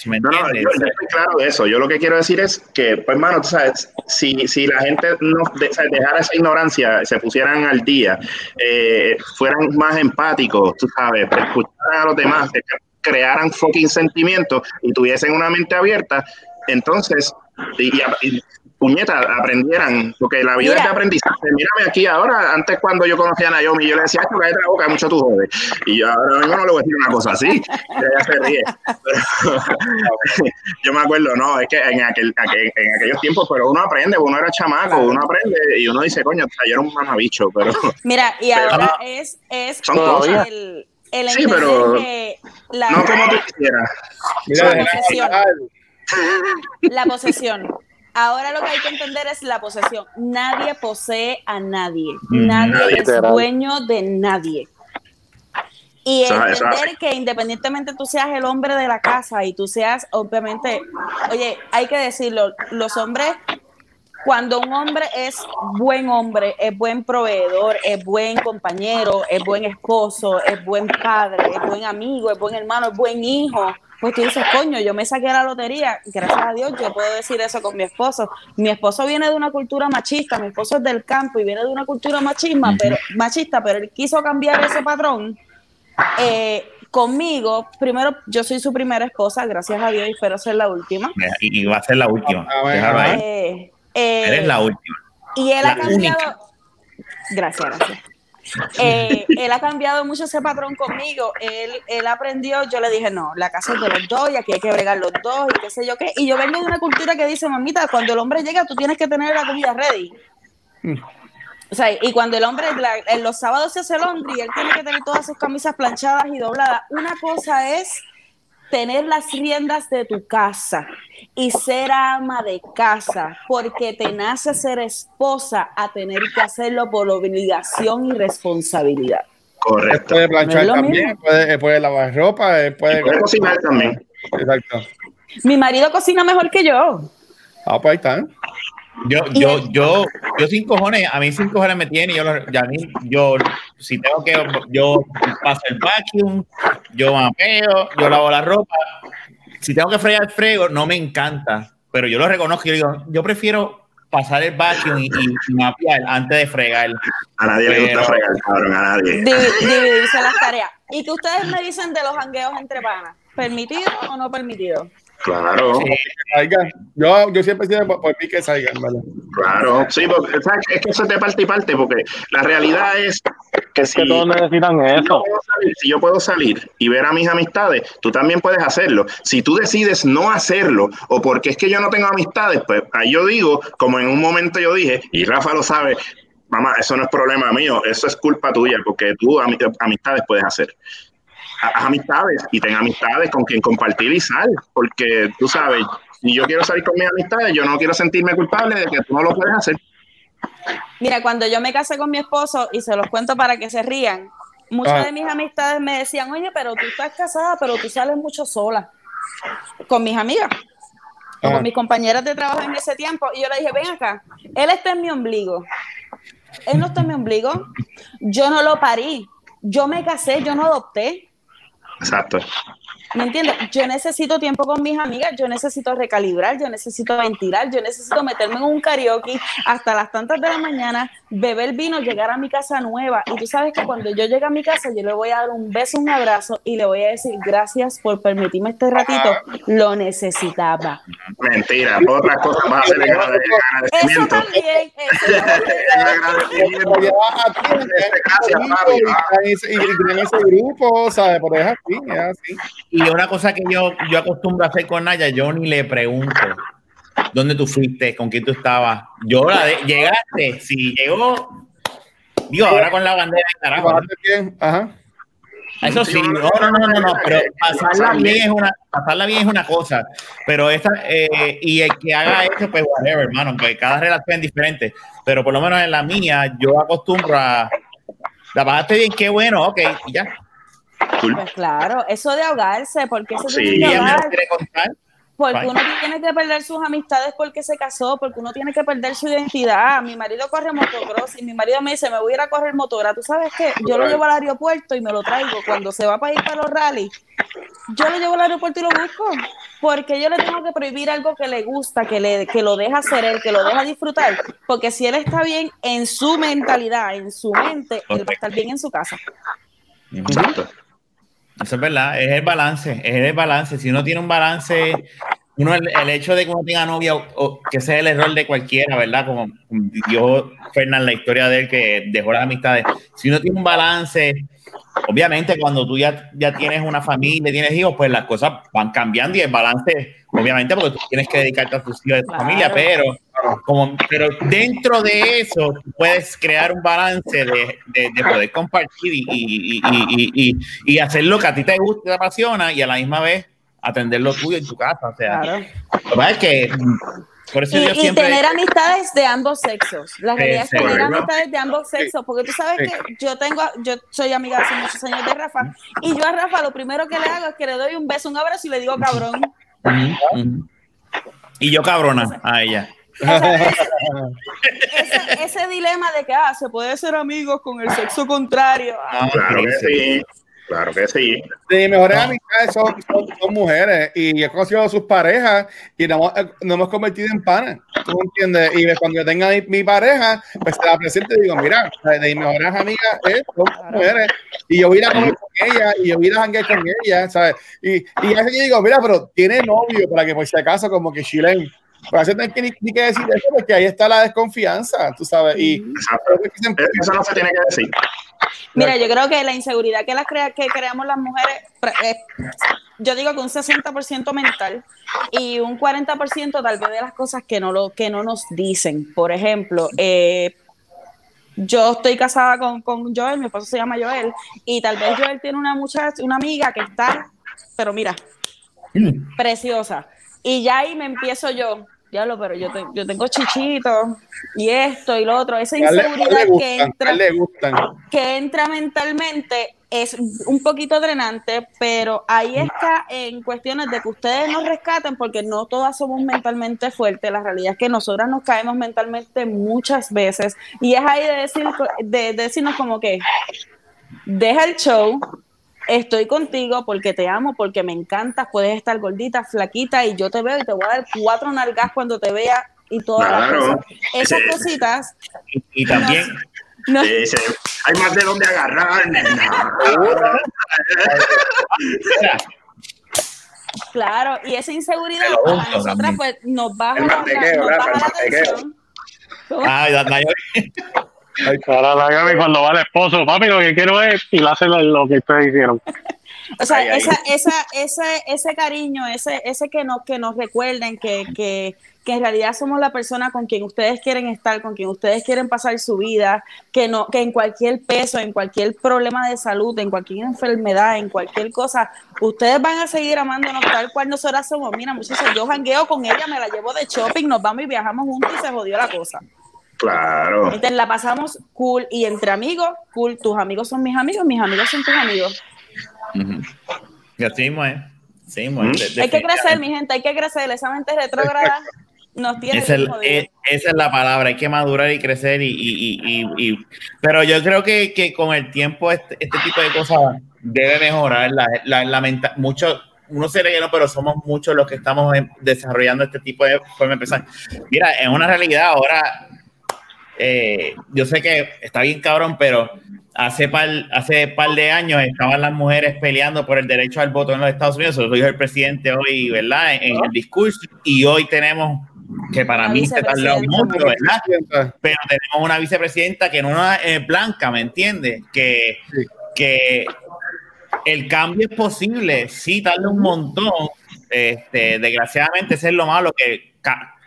¿me No, no, yo, yo estoy claro de eso. Yo lo que quiero decir es que, pues, hermano, tú sabes, si, si la gente no de- o sea, dejara esa ignorancia, se pusieran al día, eh, fueran más empáticos, tú sabes, escucharan a los demás, crearan fucking sentimientos y tuviesen una mente abierta, entonces, y- y, puñeta, aprendieran, porque la vida Mira. es de aprendizaje. Mírame aquí ahora, antes cuando yo conocía a Naomi, yo le decía, "Ay, cállate la boca, mucho tú jodes. Y yo ahora mismo no le voy a decir una cosa así. Y ella se ríe. Pero, yo me acuerdo, no, es que en, aquel, aquel- en aquellos tiempos, pero uno aprende, uno era chamaco, Claro. uno aprende y uno dice, coño, o sea, yo era un mamabicho, pero Mira, y Pero- ahora es, es Son cosas. el, el Sí, pero que la, no como tú quisieras. Mira, La déjame posesión. hablar. la posesión. Ahora lo que hay que entender es la posesión. Nadie posee a nadie. Nadie nadie. es Literal. dueño de nadie. Y entender que independientemente tú seas el hombre de la casa y tú seas, obviamente, oye, hay que decirlo, los hombres, cuando un hombre es buen hombre, es buen proveedor, es buen compañero, es buen esposo, es buen padre, es buen amigo, es buen hermano, es buen hijo, pues tú dices, coño, yo me saqué la lotería, gracias a Dios yo puedo decir eso con mi esposo. Mi esposo viene de una cultura machista, mi esposo es del campo y viene de una cultura machisma, pero, machista, pero él quiso cambiar ese patrón eh, conmigo, primero, yo soy su primera esposa, gracias a Dios, y espero ser la última. Y, va a ser la última. Ahí. Eh, eh, Eres la última. y él la ha cambiado. única. Gracias, gracias. Eh, él ha cambiado mucho ese patrón conmigo. Él, él aprendió, yo le dije, no, la casa es de los dos y aquí hay que bregar los dos y qué sé yo qué. Y yo vengo de una cultura que dice, mamita, cuando el hombre llega, tú tienes que tener la comida ready. O sea, y cuando el hombre, la- en los sábados se hace laundry, él tiene que tener todas sus camisas planchadas y dobladas. Una cosa es tener las riendas de tu casa y ser ama de casa, porque te nace ser esposa a tener que hacerlo por obligación y responsabilidad. Él Correcto. puede planchar No también, puede, lavar ropa, puede. Cocinar también. Exacto. Mi marido cocina mejor que yo. Ah, pues ahí está. Yo, yo, el- yo, yo sin cojones, a mí sin cojones me tiene, yo, a mí, yo, si tengo que, yo paso el vacuum, yo mapeo, yo lavo la ropa, si tengo que fregar, frego, no me encanta, pero yo lo reconozco, yo digo, yo prefiero pasar el vacuum y, y mapear antes de fregar. A nadie le gusta fregar, cabrón, a nadie. Divi- dividirse las tareas. ¿Y que ustedes me dicen de los jangueos entre panas? ¿Permitido o no permitido? Claro, Sí. Yo, yo siempre sido por, por mí que salgan, ¿vale? claro. Sí, porque es que eso es de parte y parte, porque la realidad es que si, Que todos necesitan si yo eso. puedo salir, si yo puedo salir y ver a mis amistades, tú también puedes hacerlo. Si tú decides no hacerlo, o porque es que yo no tengo amistades, pues ahí yo digo, como en un momento yo dije, y Rafa lo sabe, mamá, eso no es problema mío, eso es culpa tuya, porque tú ami- amistades puedes hacer. Haz amistades y ten amistades con quien compartir y sal, porque tú sabes, si yo quiero salir con mis amistades, yo no quiero sentirme culpable de que tú no lo puedes hacer. Mira, cuando yo me casé con mi esposo, y se los cuento para que se rían, muchas Ah. de mis amistades me decían, oye, pero tú estás casada, pero tú sales mucho sola. Con mis amigas, o Ah. con mis compañeras de trabajo en ese tiempo. Y yo le dije, ven acá, él está en mi ombligo. Él no está en mi ombligo. Yo no lo parí. Yo me casé, yo no adopté. Exacto. ¿Me entiendes? Yo necesito tiempo con mis amigas, yo necesito recalibrar, yo necesito ventilar, yo necesito meterme en un karaoke hasta las tantas de la mañana, beber vino, llegar a mi casa nueva. Y tú sabes que cuando yo llegue a mi casa, yo le voy a dar un beso, un abrazo y le voy a decir gracias por permitirme este ratito. Lo necesitaba. Mentira, otras cosas a hacer en Eso agradecimiento. también, eso En también. Gracias, y- tienen ese grupo, ¿sabes? Pero es así, es así. Y una cosa que yo, yo acostumbro a hacer con Naya, yo ni le pregunto dónde tú fuiste, con quién tú estabas. Yo la de- llegaste, si llegó, digo, ahora con la bandera de carajo. Ajá. Eso sí, no, no, no, no, no, pero pasarla bien es una, pasarla bien es una cosa, pero esta, eh, y el que haga eso, pues whatever, hermano, que cada relación es diferente, pero por lo menos en la mía, yo acostumbro a, la pasaste bien, qué bueno, ok, y ya. Pues claro, eso de ahogarse, porque se Sí, tiene que ahogar? porque uno tiene que perder sus amistades porque se casó, porque uno tiene que perder su identidad. Mi marido corre motocross y mi marido me dice, me voy a ir a correr motora. ¿Tú sabes qué? Yo lo llevo al aeropuerto y me lo traigo. Cuando se va para ir para los rallies, yo lo llevo al aeropuerto y lo busco. Porque yo le tengo que prohibir algo que le gusta, que, le, que lo deja hacer él, que lo deja disfrutar. Porque si él está bien en su mentalidad, en su mente, él va a estar bien en su casa. Exacto. Eso es verdad, es el balance, es el balance. Si uno tiene un balance, uno el, el hecho de que uno tenga novia, o, o que ese es el error de cualquiera, ¿verdad? Como dio Fernán la historia de él que dejó las amistades. Si uno tiene un balance, obviamente cuando tú ya, ya tienes una familia, tienes hijos, pues las cosas van cambiando y el balance, obviamente, porque tú tienes que dedicarte a tus hijos y a tu Claro. familia, pero como, pero dentro de eso puedes crear un balance de, de- de poder compartir y, y, y, y, y- y hacer lo que a ti te gusta y te apasiona y a la misma vez atender lo tuyo en tu casa. O sea, Claro. lo que pasa es que por eso Y, yo y siempre. tener amistades de ambos sexos. La realidad es tener ¿verdad? amistades de ambos sexos, porque tú sabes que yo tengo, yo soy amiga hace muchos años de Rafa, y yo a Rafa lo primero que le hago es que le doy un beso, un abrazo y le digo cabrón. Y yo cabrona a ella. Ese, ese dilema de que ah, se puede ser amigos con el sexo contrario. ah, Claro que sí. Claro que sí. De mis mejores No. amistades son, son, son mujeres y he conocido a sus parejas y nos hemos, nos hemos convertido en panas. ¿Tú entiendes? Y cuando yo tenga mi, mi pareja, pues se la presento y digo, mira, de mis mejores amigas eh, son mujeres y yo voy a ir a comer con ella y yo voy a ir a janguear con ella, ¿sabes? Y, y a veces yo digo, mira, pero tiene novio para que por si acaso como que chilen. Pues a veces no hay que ni, ni que decir eso porque ahí está la desconfianza, tú sabes. Y Exacto. Eso no se tiene que decir. Mira, yo creo que la inseguridad que, las crea, que creamos las mujeres, eh, yo digo que un 60% mental y un 40% tal vez de las cosas que no, lo, que no nos dicen. Por ejemplo, eh, yo estoy casada con, con Joel, mi esposo se llama Joel, y tal vez Joel tiene una muchacha, una amiga que está, pero mira, preciosa. Y ya ahí me empiezo yo, diablo, pero yo, te- yo tengo chichito y esto y lo otro, esa inseguridad que entra que entra mentalmente es un poquito drenante, pero ahí está en cuestiones de que ustedes nos rescaten porque no todas somos mentalmente fuertes. La realidad es que nosotras nos caemos mentalmente muchas veces y es ahí de, decir, de, de decirnos como que deja el show, estoy contigo porque te amo, porque me encantas, puedes estar gordita, flaquita y yo te veo y te voy a dar cuatro nalgas cuando te vea y todas las cosas. Esas Sí. cositas Y, también, no. Hay más de dónde agarrar, nena. Claro, y esa inseguridad Te lo a junto nosotras pues nos baja, la, nos baja la mantequeo. tensión. Ah, la- la- Ahora la Gaby cuando va el esposo, papi, lo que quiero es y le hace lo, lo que ustedes hicieron. O sea, Ay, ay. esa, esa, ese, ese cariño, ese, ese que nos, que nos recuerden que, que, que en realidad somos la persona con quien ustedes quieren estar, con quien ustedes quieren pasar su vida, que no, que en cualquier peso, en cualquier problema de salud, en cualquier enfermedad, en cualquier cosa, ustedes van a seguir amándonos tal cual nosotras somos. Mira, muchachos, yo jangueo con ella, me la llevo de shopping, nos vamos y viajamos juntos y se jodió la cosa. Claro. Entonces la pasamos cool y entre amigos, cool. Tus amigos son mis amigos, mis amigos son tus amigos. Ujú. Y así mismo es. Sí, es. De- Hay que crecer, mi gente, hay que crecer. Esa mente retrógrada nos tiene Esa es, jodidos. es- esa es la palabra, hay que madurar y crecer y, y- y- y- y- pero yo creo que, que con el tiempo este, este tipo de cosas debe mejorar la, la, la menta- mucho, uno se cree que no, pero somos muchos los que estamos desarrollando este tipo de forma de pensar. Mira, en una realidad ahora, eh, yo sé que está bien cabrón, pero hace par, hace par de años estaban las mujeres peleando por el derecho al voto en los Estados Unidos, eso lo dijo el presidente hoy, ¿verdad? En, en el discurso, y hoy tenemos que para La mí se tardó vicepresidenta. mucho, ¿verdad? Pero tenemos una vicepresidenta que no es blanca, ¿me entiendes? Que, Sí. que el cambio es posible, sí, tarda un montón. Este, desgraciadamente, ese es lo malo que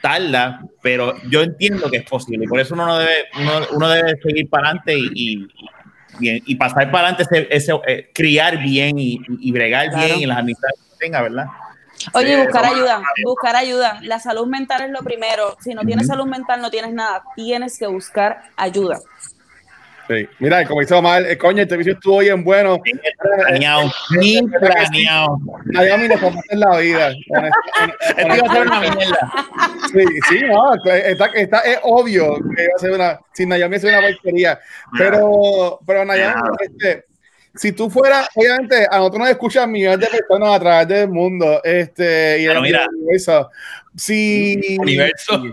tarda, pero yo entiendo que es posible y por eso uno no debe, uno, uno debe seguir para adelante y, y, y- pasar para adelante, ese, ese, eh, criar bien y, y bregar Claro. bien y las amistades que tenga, ¿verdad? Oye, Sí, buscar ayuda, buscar ayuda. La salud mental es lo primero. Si no tienes salud mental, no tienes nada. Tienes que buscar ayuda. Sí. Mira, como hizo mal, eh, coño, el servicio estuvo bien bueno. Planeado, ni planeado. Miami le fue en la vida. Esto iba a ser una mierda. Sí, sí, no, está, está, es obvio que iba a ser una, si Miami es una porquería. Pero, pero Miami, este, si tú fueras, obviamente, a nosotros nos escuchan millones de personas a través del mundo, este, y el mira. universo. Si, Universo.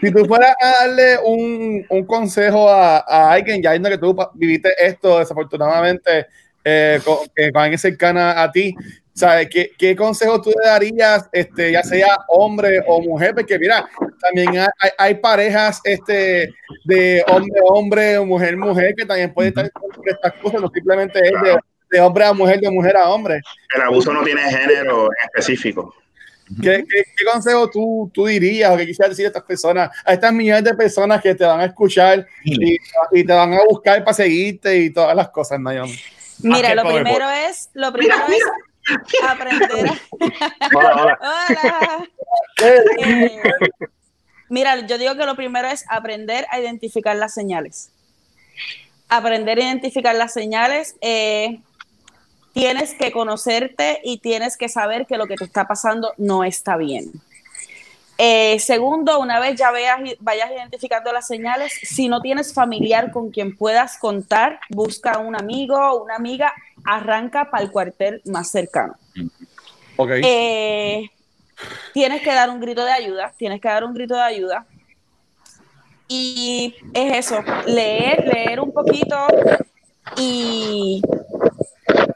Si tú fueras a darle un, un consejo a, a alguien, ya viendo que tú viviste esto desafortunadamente eh, con, eh, con alguien cercana a ti, ¿sabes? ¿Qué, qué consejo tú le darías, este, ya sea hombre o mujer? Porque mira, también hay, hay- parejas este, de hombre a hombre o mujer a mujer que también pueden estar estas cosas, no simplemente es de, de hombre a mujer, de mujer a hombre. El abuso no tiene género en específico. ¿Qué, qué, qué consejo tú, tú dirías o qué quisieras decir a estas personas, a estas millones de personas que te van a escuchar y, y te van a buscar para seguirte y todas las cosas, Naomi? Mira, lo primero es, lo primero es aprender a... Hola, hola. Hola. Eh, mira, yo digo que lo primero es aprender a identificar las señales. Aprender a identificar las señales. eh, tienes que conocerte y tienes que saber que lo que te está pasando no está bien. Eh, segundo, una vez ya veas, y vayas identificando las señales, si no tienes familiar con quien puedas contar, busca un amigo o una amiga, arranca para el cuartel más cercano. Ok. Eh, tienes que dar un grito de ayuda, tienes que dar un grito de ayuda. Y es eso, leer, leer un poquito y,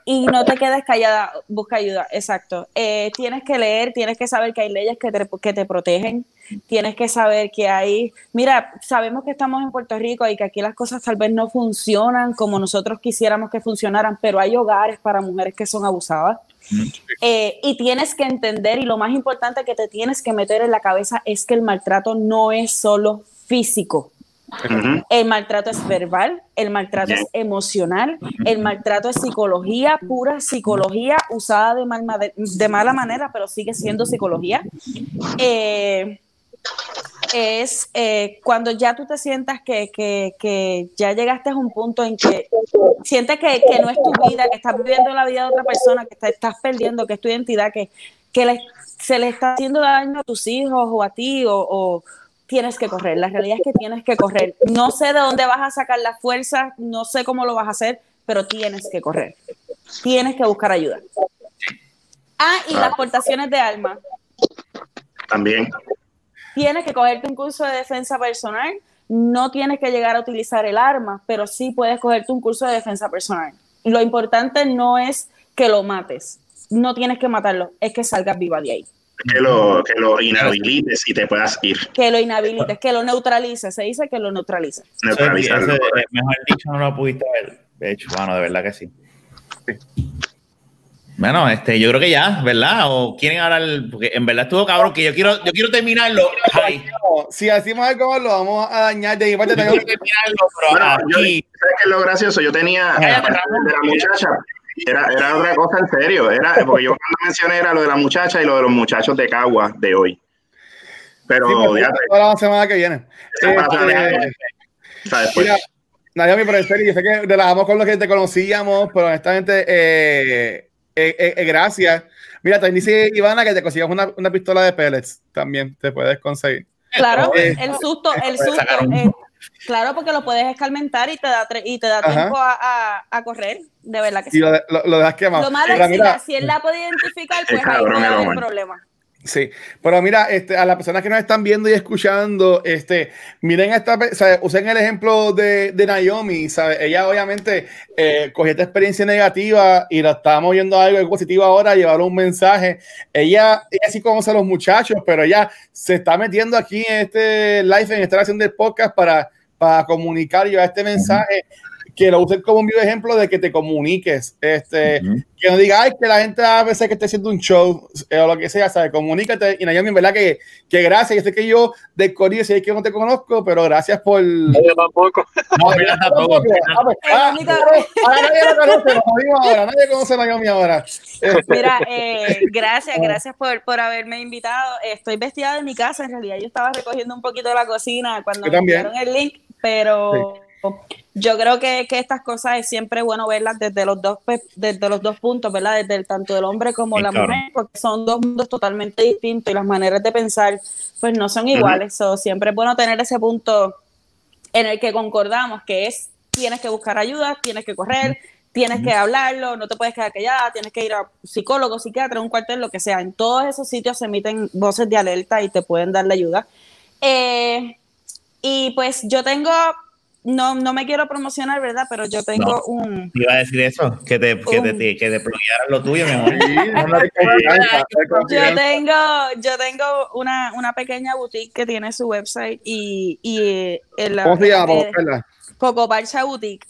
y no te quedes callada, busca ayuda, exacto. Eh, tienes que leer, tienes que saber que hay leyes que te, que te protegen, tienes que saber que hay, mira, sabemos que estamos en Puerto Rico y que aquí las cosas tal vez no funcionan como nosotros quisiéramos que funcionaran, pero hay hogares para mujeres que son abusadas. Eh, y tienes que entender, y lo más importante que te tienes que meter en la cabeza es que el maltrato no es solo físico. El maltrato es verbal, el maltrato es emocional, el maltrato es psicología, pura psicología usada de, mal de mala manera, pero sigue siendo psicología. Eh, es eh, cuando ya tú te sientas que, que- que ya llegaste a un punto en que sientes que, que no es tu vida, que estás viviendo la vida de otra persona, que te estás perdiendo, que es tu identidad, que, que le- se le está haciendo daño a tus hijos o a ti, o, o tienes que correr. La realidad es que tienes que correr. No sé de dónde vas a sacar la fuerza, no sé cómo lo vas a hacer, pero tienes que correr. Tienes que buscar ayuda. Ah, y las portaciones de alma. También. Tienes que cogerte un curso de defensa personal. No tienes que llegar a utilizar el arma, pero sí puedes cogerte un curso de defensa personal. Lo importante no es que lo mates. No tienes que matarlo, es que salgas viva de ahí. Que lo, que lo inhabilites y te puedas ir. Que lo inhabilites, que lo neutralices. Se dice que lo neutralices. Ese, eh, mejor dicho, no lo pudiste ver. De hecho, bueno, de verdad que sí. Bueno, este, yo creo que ya, ¿verdad? O quieren hablar, porque en verdad estuvo cabrón, que yo quiero, yo quiero terminarlo. Ay, si hacemos algo más, lo vamos a dañar. De mi parte, tengo quiero terminarlo, pero Bueno, yo, ¿sabes qué es lo gracioso? Yo tenía, Ramón. de la muchacha, era, era otra cosa en serio. Era, porque yo cuando mencioné era lo de la muchacha y lo de los muchachos de Cagua de hoy. Pero, Sí, pues, ya para la semana que viene. Pasa Este, de- ¿sabes? Pues, Mira, Naomi, pero en serio, yo sé que relajamos con lo que te conocíamos, pero honestamente, eh, eh, eh, eh, gracias. Mira, también dice Ivana que te consigas una, una pistola de pellets, también te puedes conseguir. Claro, Eh, el susto, el susto. Claro, porque lo puedes escarmentar y te da, y te da Ajá. tiempo a, a- a correr. De verdad que Y sí. lo, de- lo, lo dejas quemado. Lo malo es si, él la puede identificar, pues ahí el haber Omar. problema. Sí, pero mira, este, a las personas que nos están viendo y escuchando, este, miren esta, usen el ejemplo de, de Naomi, ¿sabe? Ella obviamente eh, cogió esta experiencia negativa y la está moviendo a algo positivo ahora, llevar un mensaje. Ella, ella sí conoce a los muchachos, pero ella se está metiendo aquí en este live, en esta grabación del podcast para, para comunicar y llevar este mensaje. Que lo usen como un vivo ejemplo de que te comuniques. Este, Ujú. que no diga, ay, que la gente a veces que esté haciendo un show eh, o lo que sea, ¿sabes? Comunícate. Y Naomi, en verdad que, que gracias. Yo sé que yo de Corillo sé que no te conozco, pero gracias por. Yo tampoco. no, mira, tampoco. Ah, pues, ah, nadie lo conoce, lo ahora. Nadie conoce a Naomi ahora. Mira, eh, gracias, gracias por, por haberme invitado. Estoy vestida de mi casa, en realidad yo estaba recogiendo un poquito de la cocina cuando Yo me enviaron el link, pero yo creo que, que, estas cosas es siempre bueno verlas desde los dos desde los dos puntos, ¿verdad? Desde el, tanto del hombre como la mujer, porque son dos mundos totalmente distintos y las maneras de pensar pues no son iguales. o siempre es bueno tener ese punto en el que concordamos que es tienes que buscar ayuda, tienes que correr, tienes que hablarlo, no te puedes quedar callada, tienes que ir a psicólogo, psiquiatra, un cuartel, lo que sea. En todos esos sitios se emiten voces de alerta y te pueden dar la ayuda. Eh, y pues yo tengo, no, no me quiero promocionar, ¿verdad? Pero yo tengo un... Iba a decir eso, que te, que te, que te lo tuyo, mi amor. yo tengo, yo tengo una, una pequeña boutique que tiene su website y... y en la, ¿Cómo se llama? Coco Parcha Boutique.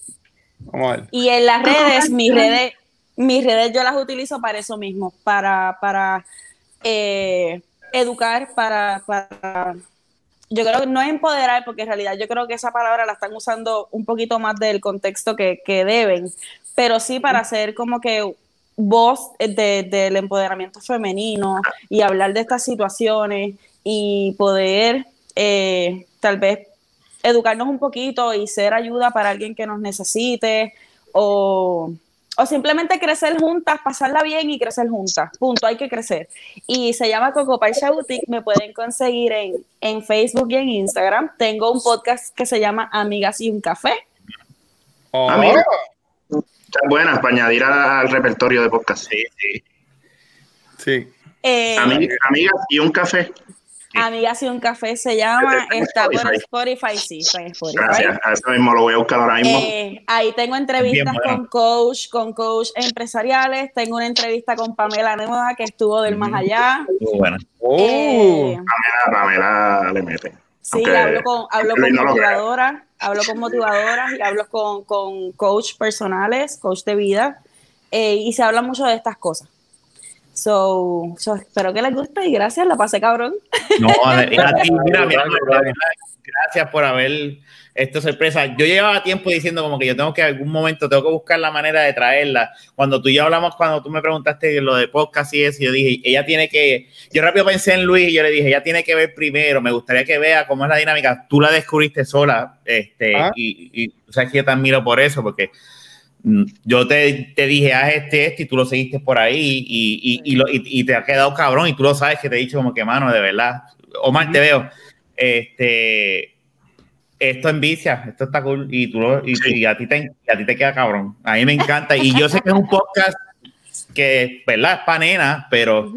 Y en las redes, mis redes, mis redes yo las utilizo para eso mismo, para, para eh, educar, para, para, yo creo que no es empoderar, porque en realidad yo creo que esa palabra la están usando un poquito más del contexto que, que deben, pero sí para hacer como que voz del empoderamiento femenino y hablar de estas situaciones y poder eh, tal vez educarnos un poquito y ser ayuda para alguien que nos necesite o, o simplemente crecer juntas, pasarla bien y crecer juntas. Punto, hay que crecer. Y se llama Coco Paisha Boutique, me pueden conseguir en, en Facebook y en Instagram. Tengo un podcast que se llama Amigas y un Café. Oh. Amigas. buenas para añadir al repertorio de podcast. Sí, sí. Sí. Eh, amigas y un café. Amigas y un café se llama, está por Spotify, sí, está en Spotify. Gracias, a eso mismo lo voy a buscar ahora mismo. Eh, ahí tengo entrevistas con coach, con coach empresariales, tengo una entrevista con Pamela Nueva que estuvo del más allá. Muy buena. Eh, Pamela, Pamela le mete. Sí, hablo con, hablo con motivadoras, hablo con motivadoras y hablo con, con coach personales, coach de vida, eh, y se habla mucho de estas cosas. So, espero que les guste y gracias, la pasé cabrón. No, a ti, mira, mira, gracias por haber esto sorpresa. Yo llevaba tiempo diciendo como que yo tengo que algún momento tengo que buscar la manera de traerla. Cuando tú y yo hablamos, cuando tú me preguntaste lo de podcast y eso, yo dije, ella tiene que, yo rápido pensé en Luis y yo le dije, ella tiene que ver primero, me gustaría que vea cómo es la dinámica. Tú la descubriste sola, este, ah. y, y, o sea, que yo te admiro por eso, porque yo te, te, dije, haz este, este, y tú lo seguiste por ahí y, y, y, lo, y, te ha quedado cabrón y tú lo sabes que te he dicho como que, mano, de verdad, Omar, te veo, este, esto envicia, esto está cool y, tú lo, y, a, ti te, a ti te queda cabrón. A mí me encanta y yo sé que es un podcast que, ¿verdad? Es para nena, pero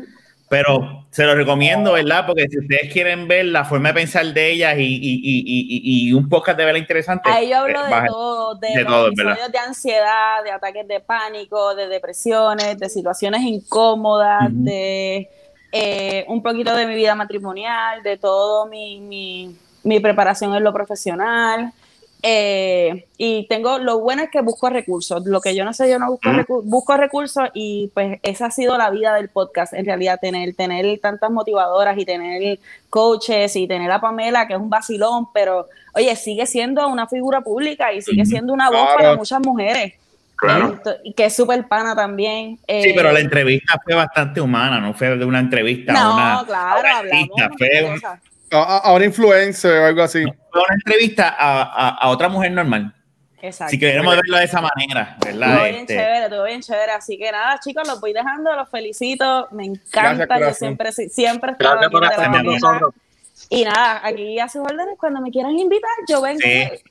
pero se lo recomiendo, ¿verdad? Porque si ustedes quieren ver la forma de pensar de ellas y, y, y, y un podcast de verdad interesante. Ahí yo hablo de todo, de, de los episodios de ansiedad, de ataques de pánico, de depresiones, de situaciones incómodas, de eh, un poquito de mi vida matrimonial, de todo mi, mi, mi preparación en lo profesional. Eh, y tengo, lo bueno es que busco recursos. Lo que yo no sé, yo no busco, busco recursos y pues esa ha sido la vida del podcast, en realidad, tener, tener tantas motivadoras y tener coaches y tener a Pamela, que es un vacilón, pero oye, sigue siendo una figura pública y sigue siendo una voz para muchas mujeres. Y que es súper pana también. sí, pero la eh, entrevista fue bastante humana, no fue de una entrevista no, una. claro, hablamos. Fue, a, una influencer o algo así. Una entrevista a, a, otra mujer normal. Exacto. Si queremos verlo de esa manera, ¿verdad? Todo bien este... chévere, todo bien chévere. Así que nada, chicos, los voy dejando, los felicito. Me encanta, yo siempre, siempre estoy aquí por nosotros. Y nada, aquí a sus órdenes, cuando me quieran invitar, yo vengo,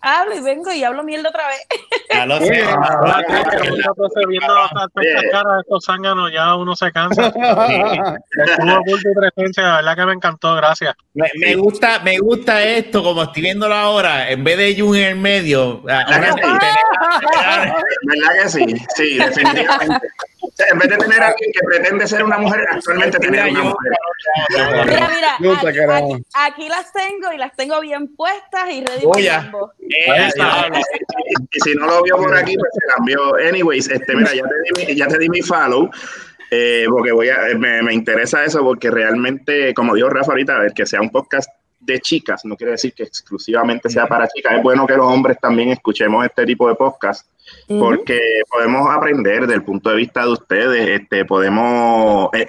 hablo y vengo y hablo mierda otra vez. Ya lo sé. viendo estas caras de estos zánganos, ya uno se cansa. La verdad que me encantó, gracias. Me, me, gusta, me gusta esto, como estoy viéndolo ahora, en vez de Jun en el medio. ¿Verdad que sí? Sí, definitivamente en vez de tener a alguien que pretende ser una mujer, actualmente tener una mujer. Mira, mira, aquí, las tengo y las tengo bien puestas y ready para y, si no lo vio por aquí, pues se cambió. Anyways, este, mira, ya te di mi, ya te di mi follow. Eh, porque voy a, me, me, interesa eso porque realmente, como dijo Rafa ahorita, el que sea un podcast de chicas, no quiere decir que exclusivamente sea para chicas, es bueno que los hombres también escuchemos este tipo de podcast, porque podemos aprender del punto de vista de ustedes, este, podemos eh,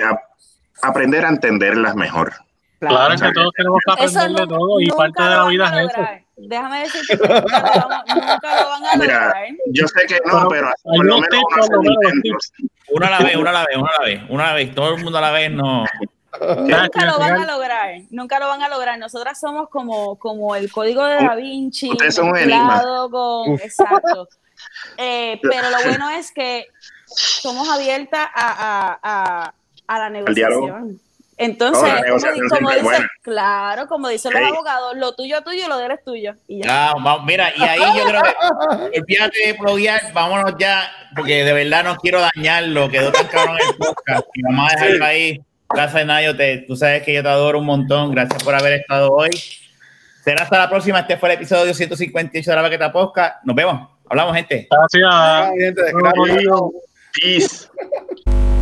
aprender a entenderlas mejor. Claro, es que todos tenemos que aprender de todo y parte de la vida es eso. déjame decirte que nunca lo, vamos- nunca lo van a Mira, lograr. Yo sé que no, Pero pero por lo menos uno a la vez, una a la vez, una a la vez, una a la vez. Todo el mundo a la vez no. Nunca lo van a lograr, nunca lo van a lograr. Nosotras somos como, como el código de Da Vinci, Ustedes son con, exacto. Eh, pero lo bueno es que somos abiertas a, a, a, a la negociación. Entonces, No, como, como es dice, claro, como dicen los Sí. abogados, lo tuyo tuyo y lo de él es tuyo. Y ya. Ya, vamos, mira, y ahí yo creo que olvídate de pluguear, vámonos ya, porque de verdad no quiero dañarlo, quedó tan cabrón el podcast y vamos a dejarlo ahí. Gracias, Nayo, te, tú sabes que yo te adoro un montón, gracias por haber estado hoy. Será hasta la próxima, este fue el episodio 158 de la Baqueta Podcast. Nos vemos, hablamos, gente. Gracias. Gente, gracias. Peace.